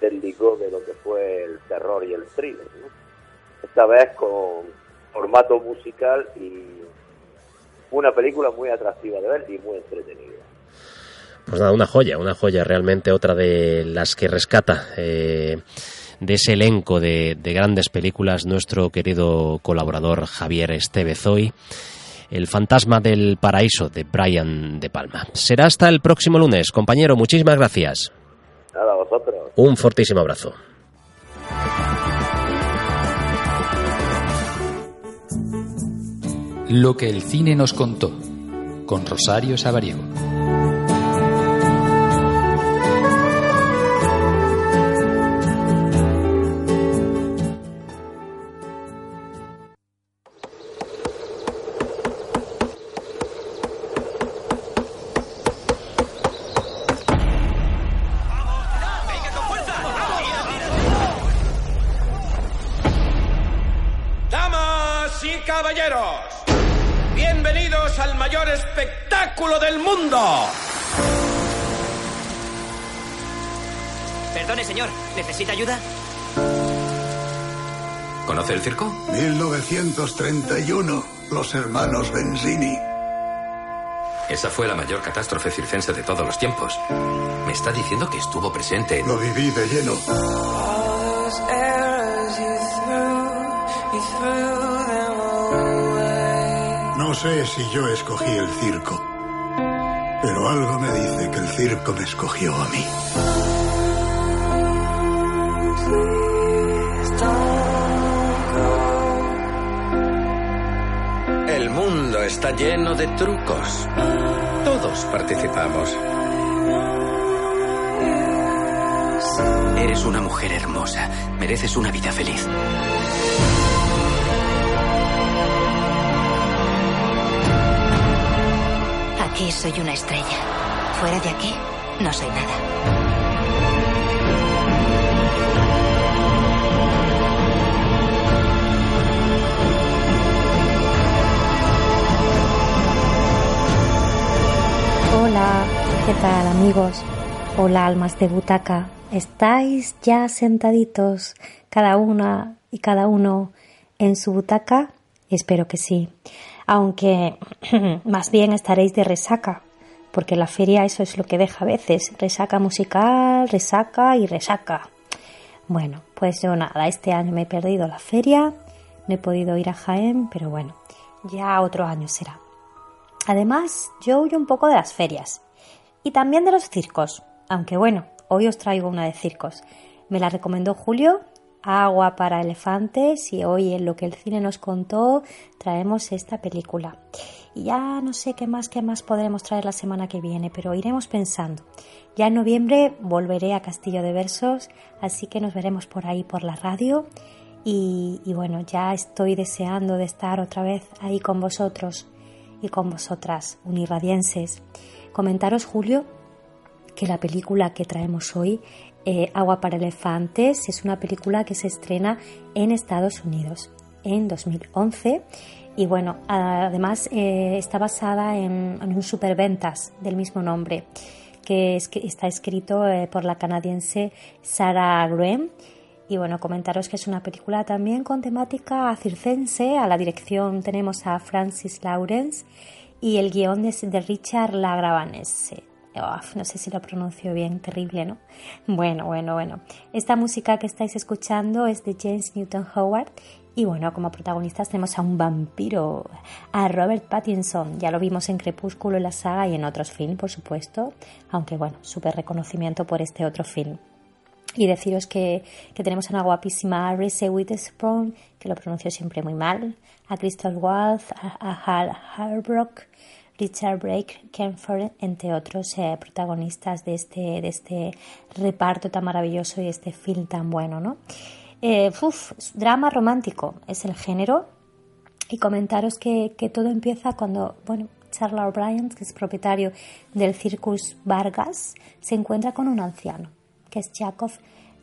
desligó de lo que fue el terror y el thriller. Esta vez con formato musical y una película muy atractiva de ver y muy entretenida. Pues nada, una joya, una joya realmente, otra de las que rescata eh, de ese elenco de, de, grandes películas nuestro querido colaborador Javier Estebezoy. El fantasma del paraíso de Brian De Palma. Será hasta el próximo lunes. Compañero, muchísimas gracias. Nada, vosotros. Un fortísimo abrazo. Lo que el cine nos contó con Rosario Sabariego. Perdone, señor. ¿Necesita ayuda? ¿Conoce el circo? 1931. Los hermanos Benzini. Esa fue la mayor catástrofe circense de todos los tiempos. Me está diciendo que estuvo presente en... Lo viví de lleno. No sé si yo escogí el circo, pero algo me dice que el circo me escogió a mí. El mundo está lleno de trucos. Todos participamos. Eres una mujer hermosa. Mereces una vida feliz. Aquí soy una estrella. Fuera de aquí, no soy nada. Hola, ¿qué tal amigos? Hola almas de butaca. ¿Estáis ya sentaditos cada una y cada uno en su butaca? Espero que sí. Aunque más bien estaréis de resaca, porque la feria eso es lo que deja a veces. Resaca musical, resaca y resaca. Bueno, pues yo nada, este año me he perdido la feria, no he podido ir a Jaén, pero bueno, ya otro año será. Además, yo huyo un poco de las ferias y también de los circos, aunque bueno, hoy os traigo una de circos. Me la recomendó Julio, Agua para elefantes y hoy en lo que el cine nos contó traemos esta película. Y ya no sé qué más, qué más podremos traer la semana que viene, pero iremos pensando. Ya en noviembre volveré a Castillo de Versos, así que nos veremos por ahí por la radio. Y, y bueno, ya estoy deseando de estar otra vez ahí con vosotros y con vosotras, unirradienses. Comentaros, Julio, que la película que traemos hoy, eh, Agua para Elefantes, es una película que se estrena en Estados Unidos en 2011 y bueno, además eh, está basada en, un superventas del mismo nombre que, es, que está escrito eh, por la canadiense Sarah Graham. Y bueno, comentaros que es una película también con temática circense. A la dirección tenemos a Francis Lawrence y el guion es de Richard No sé si lo pronuncio bien, terrible, ¿no? Bueno, bueno, bueno. Esta música que estáis escuchando es de James Newton Howard y bueno, como protagonistas tenemos a un vampiro, a Robert Pattinson. Ya lo vimos en Crepúsculo, en la saga y en otros films, por supuesto. Aunque bueno, súper reconocimiento por este otro film. Y deciros que, tenemos a una guapísima Reese Witherspoon, que lo pronuncio siempre muy mal, a Crystal Waltz, a, Hal Harbrook, Richard Brake, Ken Ford, entre otros eh, protagonistas de este, de este reparto tan maravilloso y este film tan bueno, ¿no? Eh, drama romántico es el género y comentaros que, que todo empieza cuando, bueno, O'Brien, que es propietario del Circus Vargas, se encuentra con un anciano, que es Jakov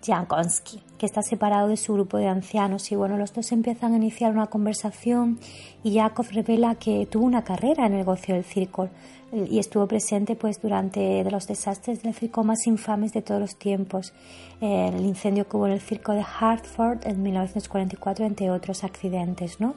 Jankowski, que está separado de su grupo de ancianos. Y bueno, los dos empiezan a iniciar una conversación y Jakov revela que tuvo una carrera en el negocio del circo y estuvo presente pues durante de los desastres del circo más infames de todos los tiempos, el incendio que hubo en el circo de Hartford en 1944, entre otros accidentes, ¿no?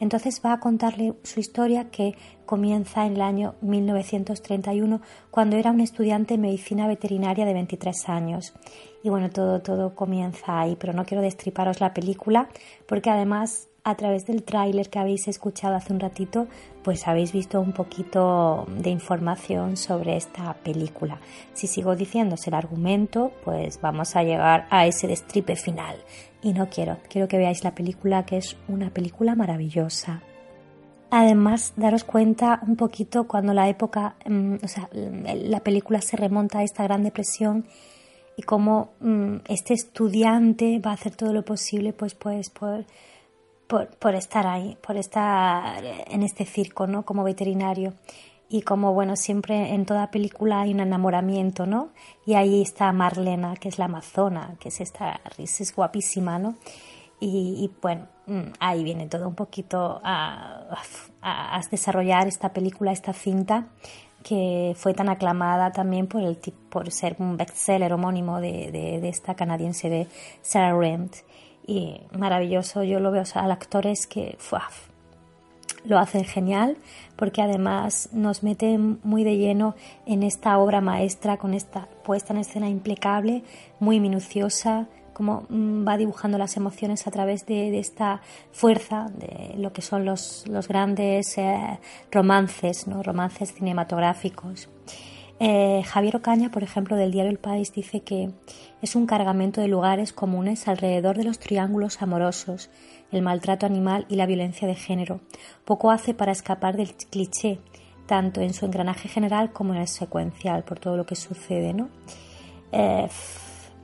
Entonces va a contarle su historia que comienza en el año 1931 cuando era un estudiante de medicina veterinaria de 23 años. Y bueno, todo, todo comienza ahí, pero no quiero destriparos la película porque además a través del tráiler que habéis escuchado hace un ratito, pues habéis visto un poquito de información sobre esta película. Si sigo diciéndose el argumento, pues vamos a llegar a ese destripe final. Y no quiero, quiero que veáis la película, que es una película maravillosa. Además, daros cuenta un poquito cuando la época, mm, o sea, la película se remonta a esta gran depresión y cómo mm, este estudiante va a hacer todo lo posible, pues, pues, por por, estar ahí, por estar en este circo, ¿no? Como veterinario. Y como, bueno, siempre en toda película hay un enamoramiento, ¿no? Y ahí está Marlena, que es la amazona, que es esta, es guapísima, ¿no? Y, bueno, mm, ahí viene todo un poquito a, desarrollar esta película, esta cinta, que fue tan aclamada también por, el, por ser un bestseller homónimo de, de, esta canadiense de Sarah Rent y maravilloso. Yo lo veo al actor es que lo hacen genial porque además nos mete muy de lleno en esta obra maestra con esta puesta en escena impecable, muy minuciosa, como mm, va dibujando las emociones a través de, esta fuerza de lo que son los, los grandes eh, romances, ¿no? romances cinematográficos. Eh, Javier Ocaña, por ejemplo, del diario El País, dice que es un cargamento de lugares comunes alrededor de los triángulos amorosos, el maltrato animal y la violencia de género. Poco hace para escapar del cliché, tanto en su engranaje general como en el secuencial, por todo lo que sucede, ¿no? Eh,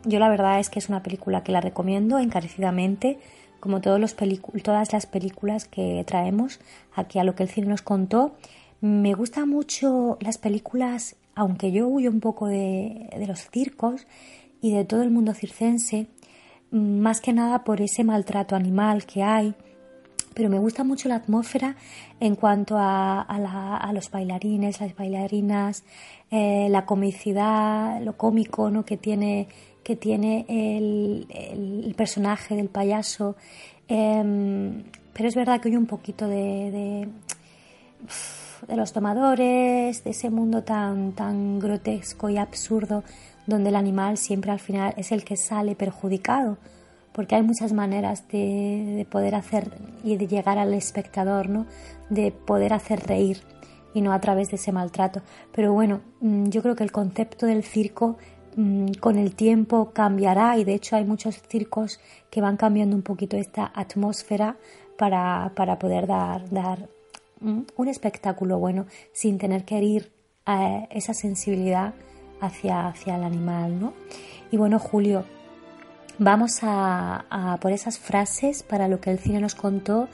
yo la verdad es que es una película que la recomiendo encarecidamente, como todos los todas las películas que traemos aquí a lo que el cine nos contó. Me gustan mucho las películas aunque yo huyo un poco de, los circos y de todo el mundo circense, más que nada por ese maltrato animal que hay, pero me gusta mucho la atmósfera en cuanto a, los bailarines, las bailarinas, eh, la comicidad, lo cómico ¿no? que tiene, que tiene el, personaje del payaso. Em, pero es verdad que hay un poquito de de los tomadores, de ese mundo tan, tan grotesco y absurdo donde el animal siempre al final es el que sale perjudicado, porque hay muchas maneras de, poder hacer y de llegar al espectador, ¿no? De poder hacer reír y no a través de ese maltrato. Pero bueno, mm, yo creo que el concepto del circo mm, con el tiempo cambiará y de hecho hay muchos circos que van cambiando un poquito esta atmósfera para, para poder dar, dar un espectáculo bueno sin tener que herir a esa sensibilidad hacia, hacia el animal, ¿no? Y bueno, Julio, vamos a, por esas frases para lo que el cine nos contó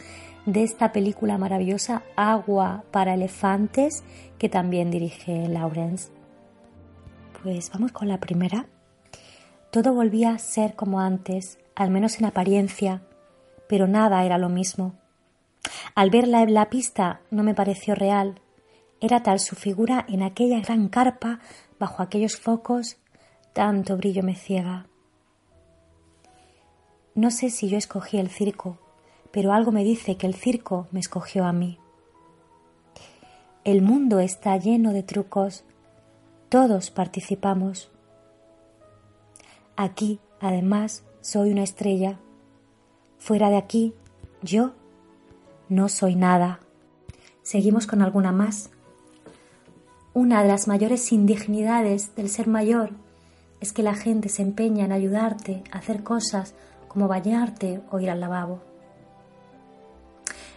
de esta película maravillosa Agua para elefantes que también dirige Lawrence. Pues vamos con la primera. Todo volvía a ser como antes, al menos en apariencia, pero nada era lo mismo. Al verla en la pista no me pareció real. Era tal su figura en aquella gran carpa, bajo aquellos focos, tanto brillo me ciega. No sé si yo escogí el circo, pero algo me dice que el circo me escogió a mí. El mundo está lleno de trucos, todos participamos. Aquí, además, soy una estrella. Fuera de aquí, yo no soy nada. Seguimos con alguna más. Una de las mayores indignidades del ser mayor es que la gente se empeña en ayudarte a hacer cosas como bañarte o ir al lavabo.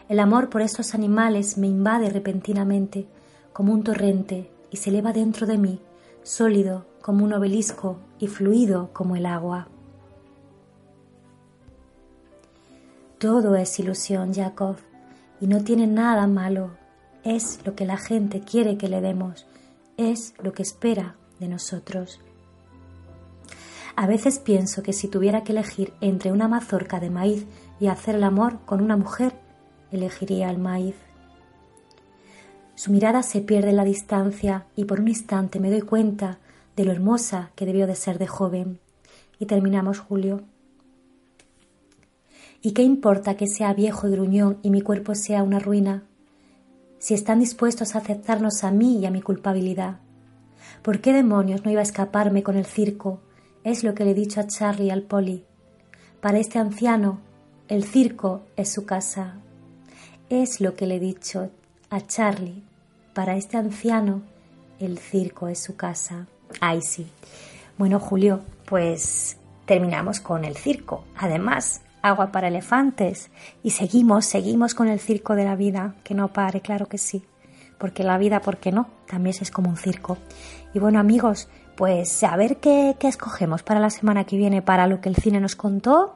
El amor por estos animales me invade repentinamente como un torrente y se eleva dentro de mí, sólido como un obelisco y fluido como el agua. Todo es ilusión, Jacob, y no tiene nada malo. Es lo que la gente quiere que le demos, es lo que espera de nosotros. A veces pienso que si tuviera que elegir entre una mazorca de maíz y hacer el amor con una mujer, elegiría el maíz. Su mirada se pierde en la distancia y por un instante me doy cuenta de lo hermosa que debió de ser de joven. Y terminamos Julio. ¿Y qué importa que sea viejo y gruñón y mi cuerpo sea una ruina? Si están dispuestos a aceptarnos a mí y a mi culpabilidad. ¿Por qué demonios no iba a escaparme con el circo? Es lo que le he dicho a Charlie y al poli. Para este anciano, el circo es su casa. Es lo que le he dicho a Charlie. Para este anciano, el circo es su casa. Ay, sí. Bueno, Julio, pues terminamos con el circo. Además, agua para elefantes. Y seguimos, seguimos con el circo de la vida, que no pare, claro que sí. Porque la vida, ¿por qué no? También es como un circo. Y bueno, amigos, pues a ver qué, qué escogemos para la semana que viene, para lo que el cine nos contó.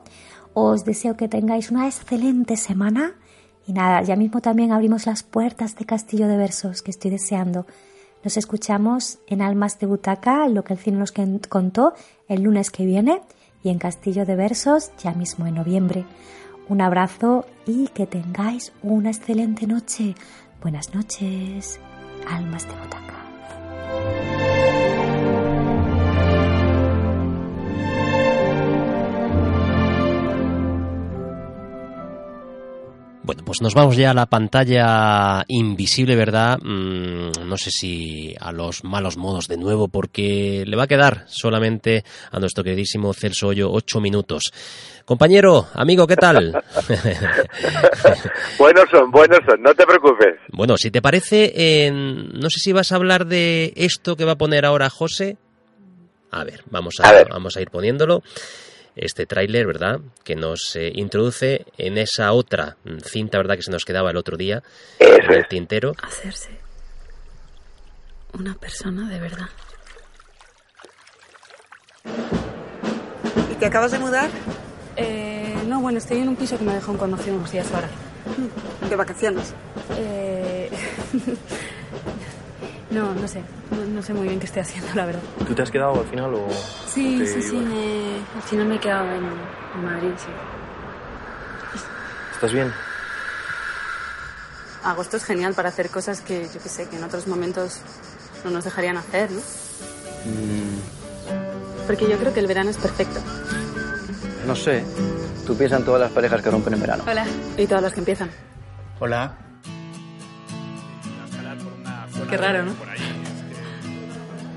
Os deseo que tengáis una excelente semana. Y nada, ya mismo también abrimos las puertas de Castillo de Versos, que estoy deseando. Nos escuchamos en Almas de Butaca, lo que el cine nos contó el lunes que viene y en Castillo de Versos ya mismo en noviembre. Un abrazo y que tengáis una excelente noche. Buenas noches, almas de butaca. Bueno, pues nos vamos ya a la pantalla invisible, ¿verdad? Mm, no sé si a los malos modos de nuevo, porque le va a quedar solamente a nuestro queridísimo Celso Hoyo ocho minutos. Compañero, amigo, ¿qué tal? buenos son, buenos son, no te preocupes. Bueno, si te parece, no sé si vas a hablar de esto que va a poner ahora José. A ver, vamos a, vamos a ir poniéndolo este tráiler, ¿verdad? Que nos eh, introduce en esa otra cinta, ¿verdad? Que se nos quedaba el otro día en el tintero. Hacerse una persona de verdad. ¿Y te acabas de mudar? Eh, no, bueno, estoy en un piso que me dejó un conocido unos días ahora. ¿De vacaciones? Eh... No, no sé. No, sé muy bien qué estoy haciendo, la verdad. ¿Tú te has quedado al final o...? Sí, sí, sí. Al final me he quedado en, Madrid, sí. ¿Estás bien? Agosto es genial para hacer cosas que, yo qué sé, que en otros momentos no nos dejarían hacer, ¿no? Mm. Porque yo creo que el verano es perfecto. No sé. Tú piensas en todas las parejas que rompen en verano. Hola. Y todas las que empiezan. Hola. Qué raro, ¿no?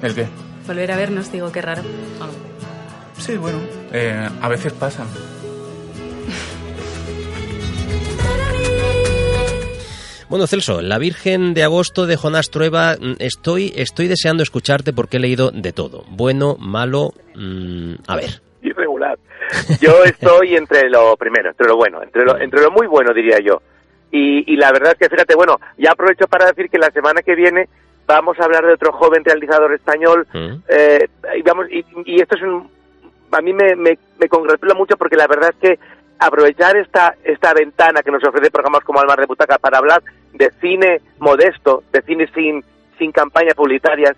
¿El qué? Volver a vernos, digo, qué raro. Sí, bueno, eh, a veces pasa. Bueno, Celso, La Virgen de Agosto de Jonás Trueba, estoy, estoy deseando escucharte porque he leído de todo. Bueno, malo, mm, a ver. Irregular. Yo estoy entre lo primero, entre lo bueno, entre lo, entre lo muy bueno, diría yo. Y, la verdad es que, fíjate, bueno, ya aprovecho para decir que la semana que viene vamos a hablar de otro joven realizador español. Mm. Eh, y, y, esto es un, a mí me, me, congratula mucho porque la verdad es que aprovechar esta, esta ventana que nos ofrece programas como Almar de Butaca para hablar de cine modesto, de cine sin, sin campañas publicitarias,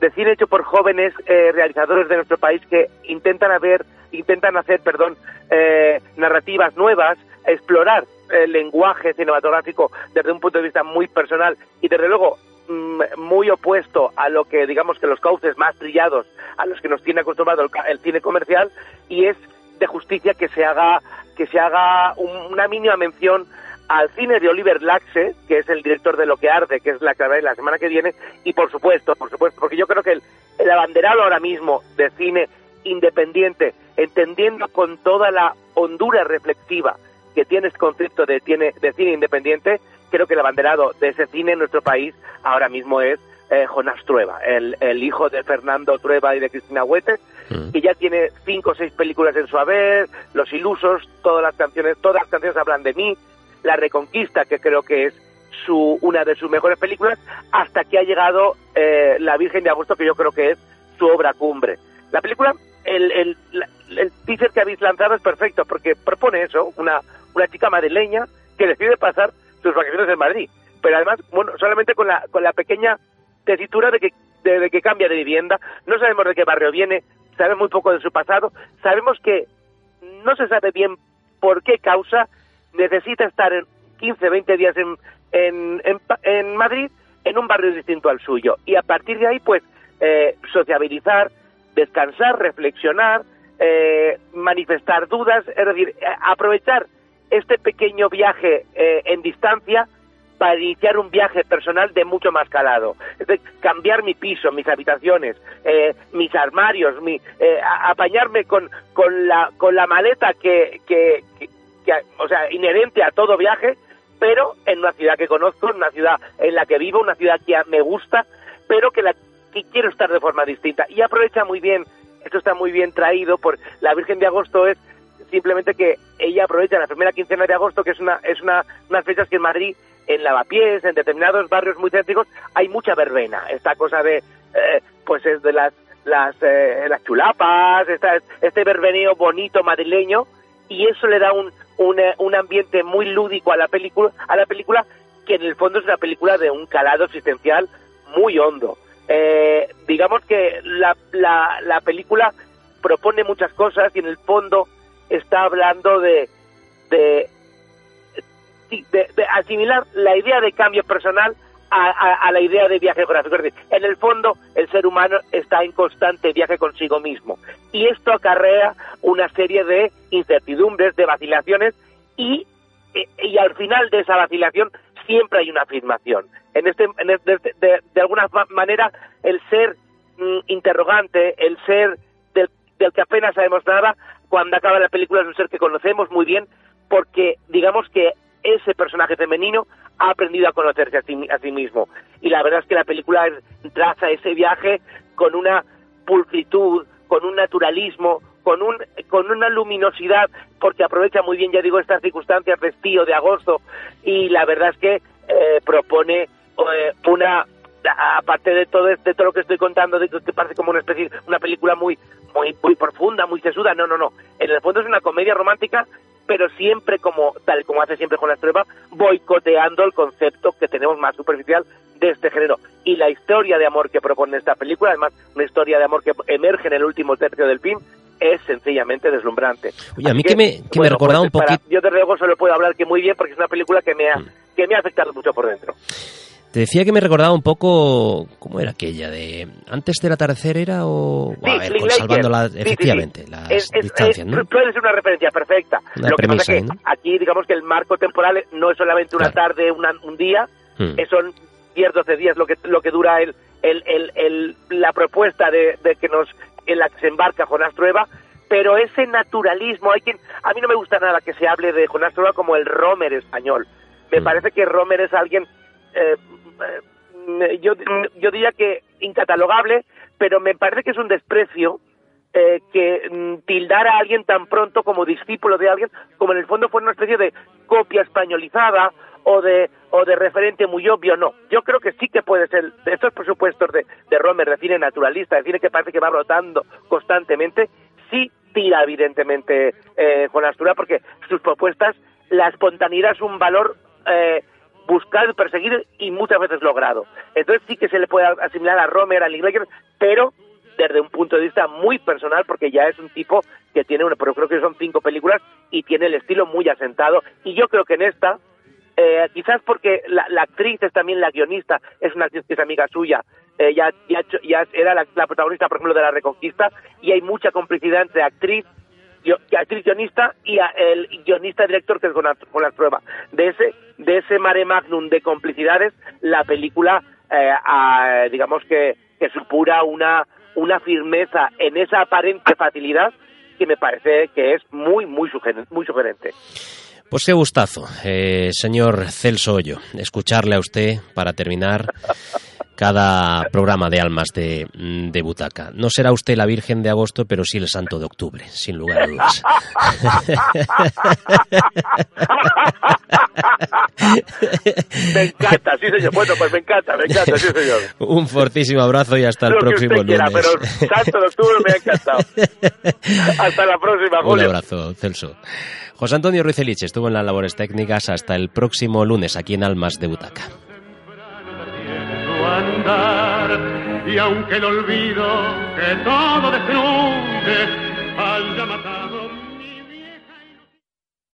de cine hecho por jóvenes eh, realizadores de nuestro país que intentan haber, intentan hacer, perdón, eh, narrativas nuevas, explorar el lenguaje cinematográfico desde un punto de vista muy personal y desde luego mm, muy opuesto a lo que digamos que los cauces más trillados a los que nos tiene acostumbrado el, cine comercial y es de justicia que se haga que se haga una mínima mención al cine de Oliver Laxe, que es el director de Lo que arde, que es la que la semana que viene, y por supuesto, por supuesto, porque yo creo que el, el abanderado ahora mismo de cine independiente, entendiendo con toda la hondura reflexiva que tiene este concepto de, tiene, de cine independiente, creo que el abanderado de ese cine en nuestro país ahora mismo es eh, Jonás Trueba, el, el, hijo de Fernando Trueba y de Cristina Huete, mm. que ya tiene cinco o seis películas en su haber, Los Ilusos, todas las canciones, todas las canciones hablan de mí, La Reconquista, que creo que es su, una de sus mejores películas, hasta que ha llegado eh, La Virgen de Agosto, que yo creo que es su obra cumbre. La película, el, el, el teaser que habéis lanzado es perfecto, porque propone eso, una, una chica madrileña que decide pasar sus vacaciones en Madrid. Pero además, bueno, solamente con la, con la pequeña tesitura de que, de, que cambia de vivienda, no sabemos de qué barrio viene, sabemos muy poco de su pasado, sabemos que no se sabe bien por qué causa necesita estar en 15, 20 días en, en, en, Madrid en un barrio distinto al suyo. Y a partir de ahí pues eh, sociabilizar, descansar, reflexionar, eh, manifestar dudas, es decir, eh, aprovechar este pequeño viaje en distancia para iniciar un viaje personal de mucho más calado. Es decir, cambiar mi piso, mis habitaciones, eh, mis armarios, mi, eh, apañarme con, con, la, con la maleta que, que, o sea, inherente a todo viaje, pero en una ciudad que conozco, en una ciudad en la que vivo, una ciudad que me gusta, pero que, la, que quiero estar de forma distinta. Y aprovecha muy bien, esto está muy bien traído por la Virgen de Agosto, es simplemente que ella aprovecha la primera quincena de agosto, que es una, es una, unas fechas que en Madrid en lavapiés, en determinados barrios muy céntricos, hay mucha verbena. Esta cosa de, eh, pues es de las, las, eh, las chulapas, esta, este verbeneo bonito madrileño, y eso le da un, un, eh, un, ambiente muy lúdico a la película, a la película que en el fondo es una película de un calado existencial muy hondo. digamos que la, la, la película propone muchas cosas y en el fondo está hablando de, de de, asimilar la idea de cambio personal a, la idea de viaje geográfico. En el fondo, el ser humano está en constante viaje consigo mismo. Y esto acarrea una serie de incertidumbres, de vacilaciones, y, y, al final de esa vacilación siempre hay una afirmación. En este, en este de, alguna manera, el ser mm, interrogante, el ser del, del que apenas sabemos nada, cuando acaba la película es un ser que conocemos muy bien, porque digamos que ese personaje femenino ha aprendido a conocerse a sí, mismo. Y la verdad es que la película traza ese viaje con una pulcritud, con un naturalismo, con, un, con una luminosidad, porque aprovecha muy bien, ya digo, estas circunstancias de estío, de agosto, y la verdad es que eh, propone eh, una aparte de todo de todo lo que estoy contando de que parece como una especie una película muy muy muy profunda muy sesuda no no no en el fondo es una comedia romántica pero siempre como tal como hace siempre con la pruebas, boicoteando el concepto que tenemos más superficial de este género. Y la historia de amor que propone esta película, además una historia de amor que emerge en el último tercio del film, es sencillamente deslumbrante. Oye, a mí que, me, que me recordaba pues, un poquito... yo desde luego solo puedo hablar que muy bien porque es una película que me ha, mm. que me ha afectado mucho por dentro. Te decía que me recordaba un poco, ¿cómo era aquella? de ¿Antes del atardecer era o...? Sí, a ver, pues salvando la, efectivamente las distancias, ¿no? Puede ser una referencia perfecta. Lo que pasa es que aquí digamos que el marco temporal no es solamente una tarde, un día, hmm. son 10, 12 días lo que, lo que dura el, el, el, la propuesta de, de, que nos, en la que se embarca Jonás Trueba, pero ese naturalismo, hay quien, a mí no me gusta nada que se hable de Jonás Trueba como el Romer español. Me hmm. parece que Romer es alguien eh, eh, yo, yo diría que incatalogable, pero me parece que es un desprecio eh, que mm, tildar a alguien tan pronto como discípulo de alguien, como en el fondo fue una especie de copia españolizada o de o de referente muy obvio, no. Yo creo que sí que puede ser, de estos presupuestos de, de Romer, de cine naturalista, de cine que parece que va brotando constantemente, sí tira evidentemente eh, con Astura, porque sus propuestas, la espontaneidad es un valor eh, buscado, perseguido y muchas veces logrado. Entonces sí que se le puede asimilar a Romer, a Linklater, pero desde un punto de vista muy personal, porque ya es un tipo que tiene, una, pero creo que son cinco películas y tiene el estilo muy asentado. Y yo creo que en esta, eh, quizás porque la, actriz es también la guionista, es una actriz que es amiga suya, eh, ya, ya, ya, era la, protagonista, por ejemplo, de La Reconquista, y hay mucha complicidad entre actriz actriz guionista y el guionista director que es con, con las pruebas. De ese, de ese mare magnum de complicidades, la película, eh, digamos que, que supura una, una firmeza en esa aparente facilidad que me parece que es muy, muy, sugerente. Muy sugerente. Pues qué gustazo, eh, señor Celso Hoyo, escucharle a usted para terminar cada programa de almas de, de butaca. No será usted la Virgen de agosto, pero sí el Santo de octubre, sin lugar a dudas. me encanta, sí señor. Bueno, pues me encanta, me encanta, sí señor. Un fortísimo abrazo y hasta el que próximo usted quiera, lunes. pero Santo de octubre me ha encantado. Hasta la próxima, Un Julio. abrazo, Celso. José Antonio Ruiz Elich estuvo en las labores técnicas hasta el próximo lunes aquí en Almas de Butaca. Y aunque el olvido que todo destruye, al matar.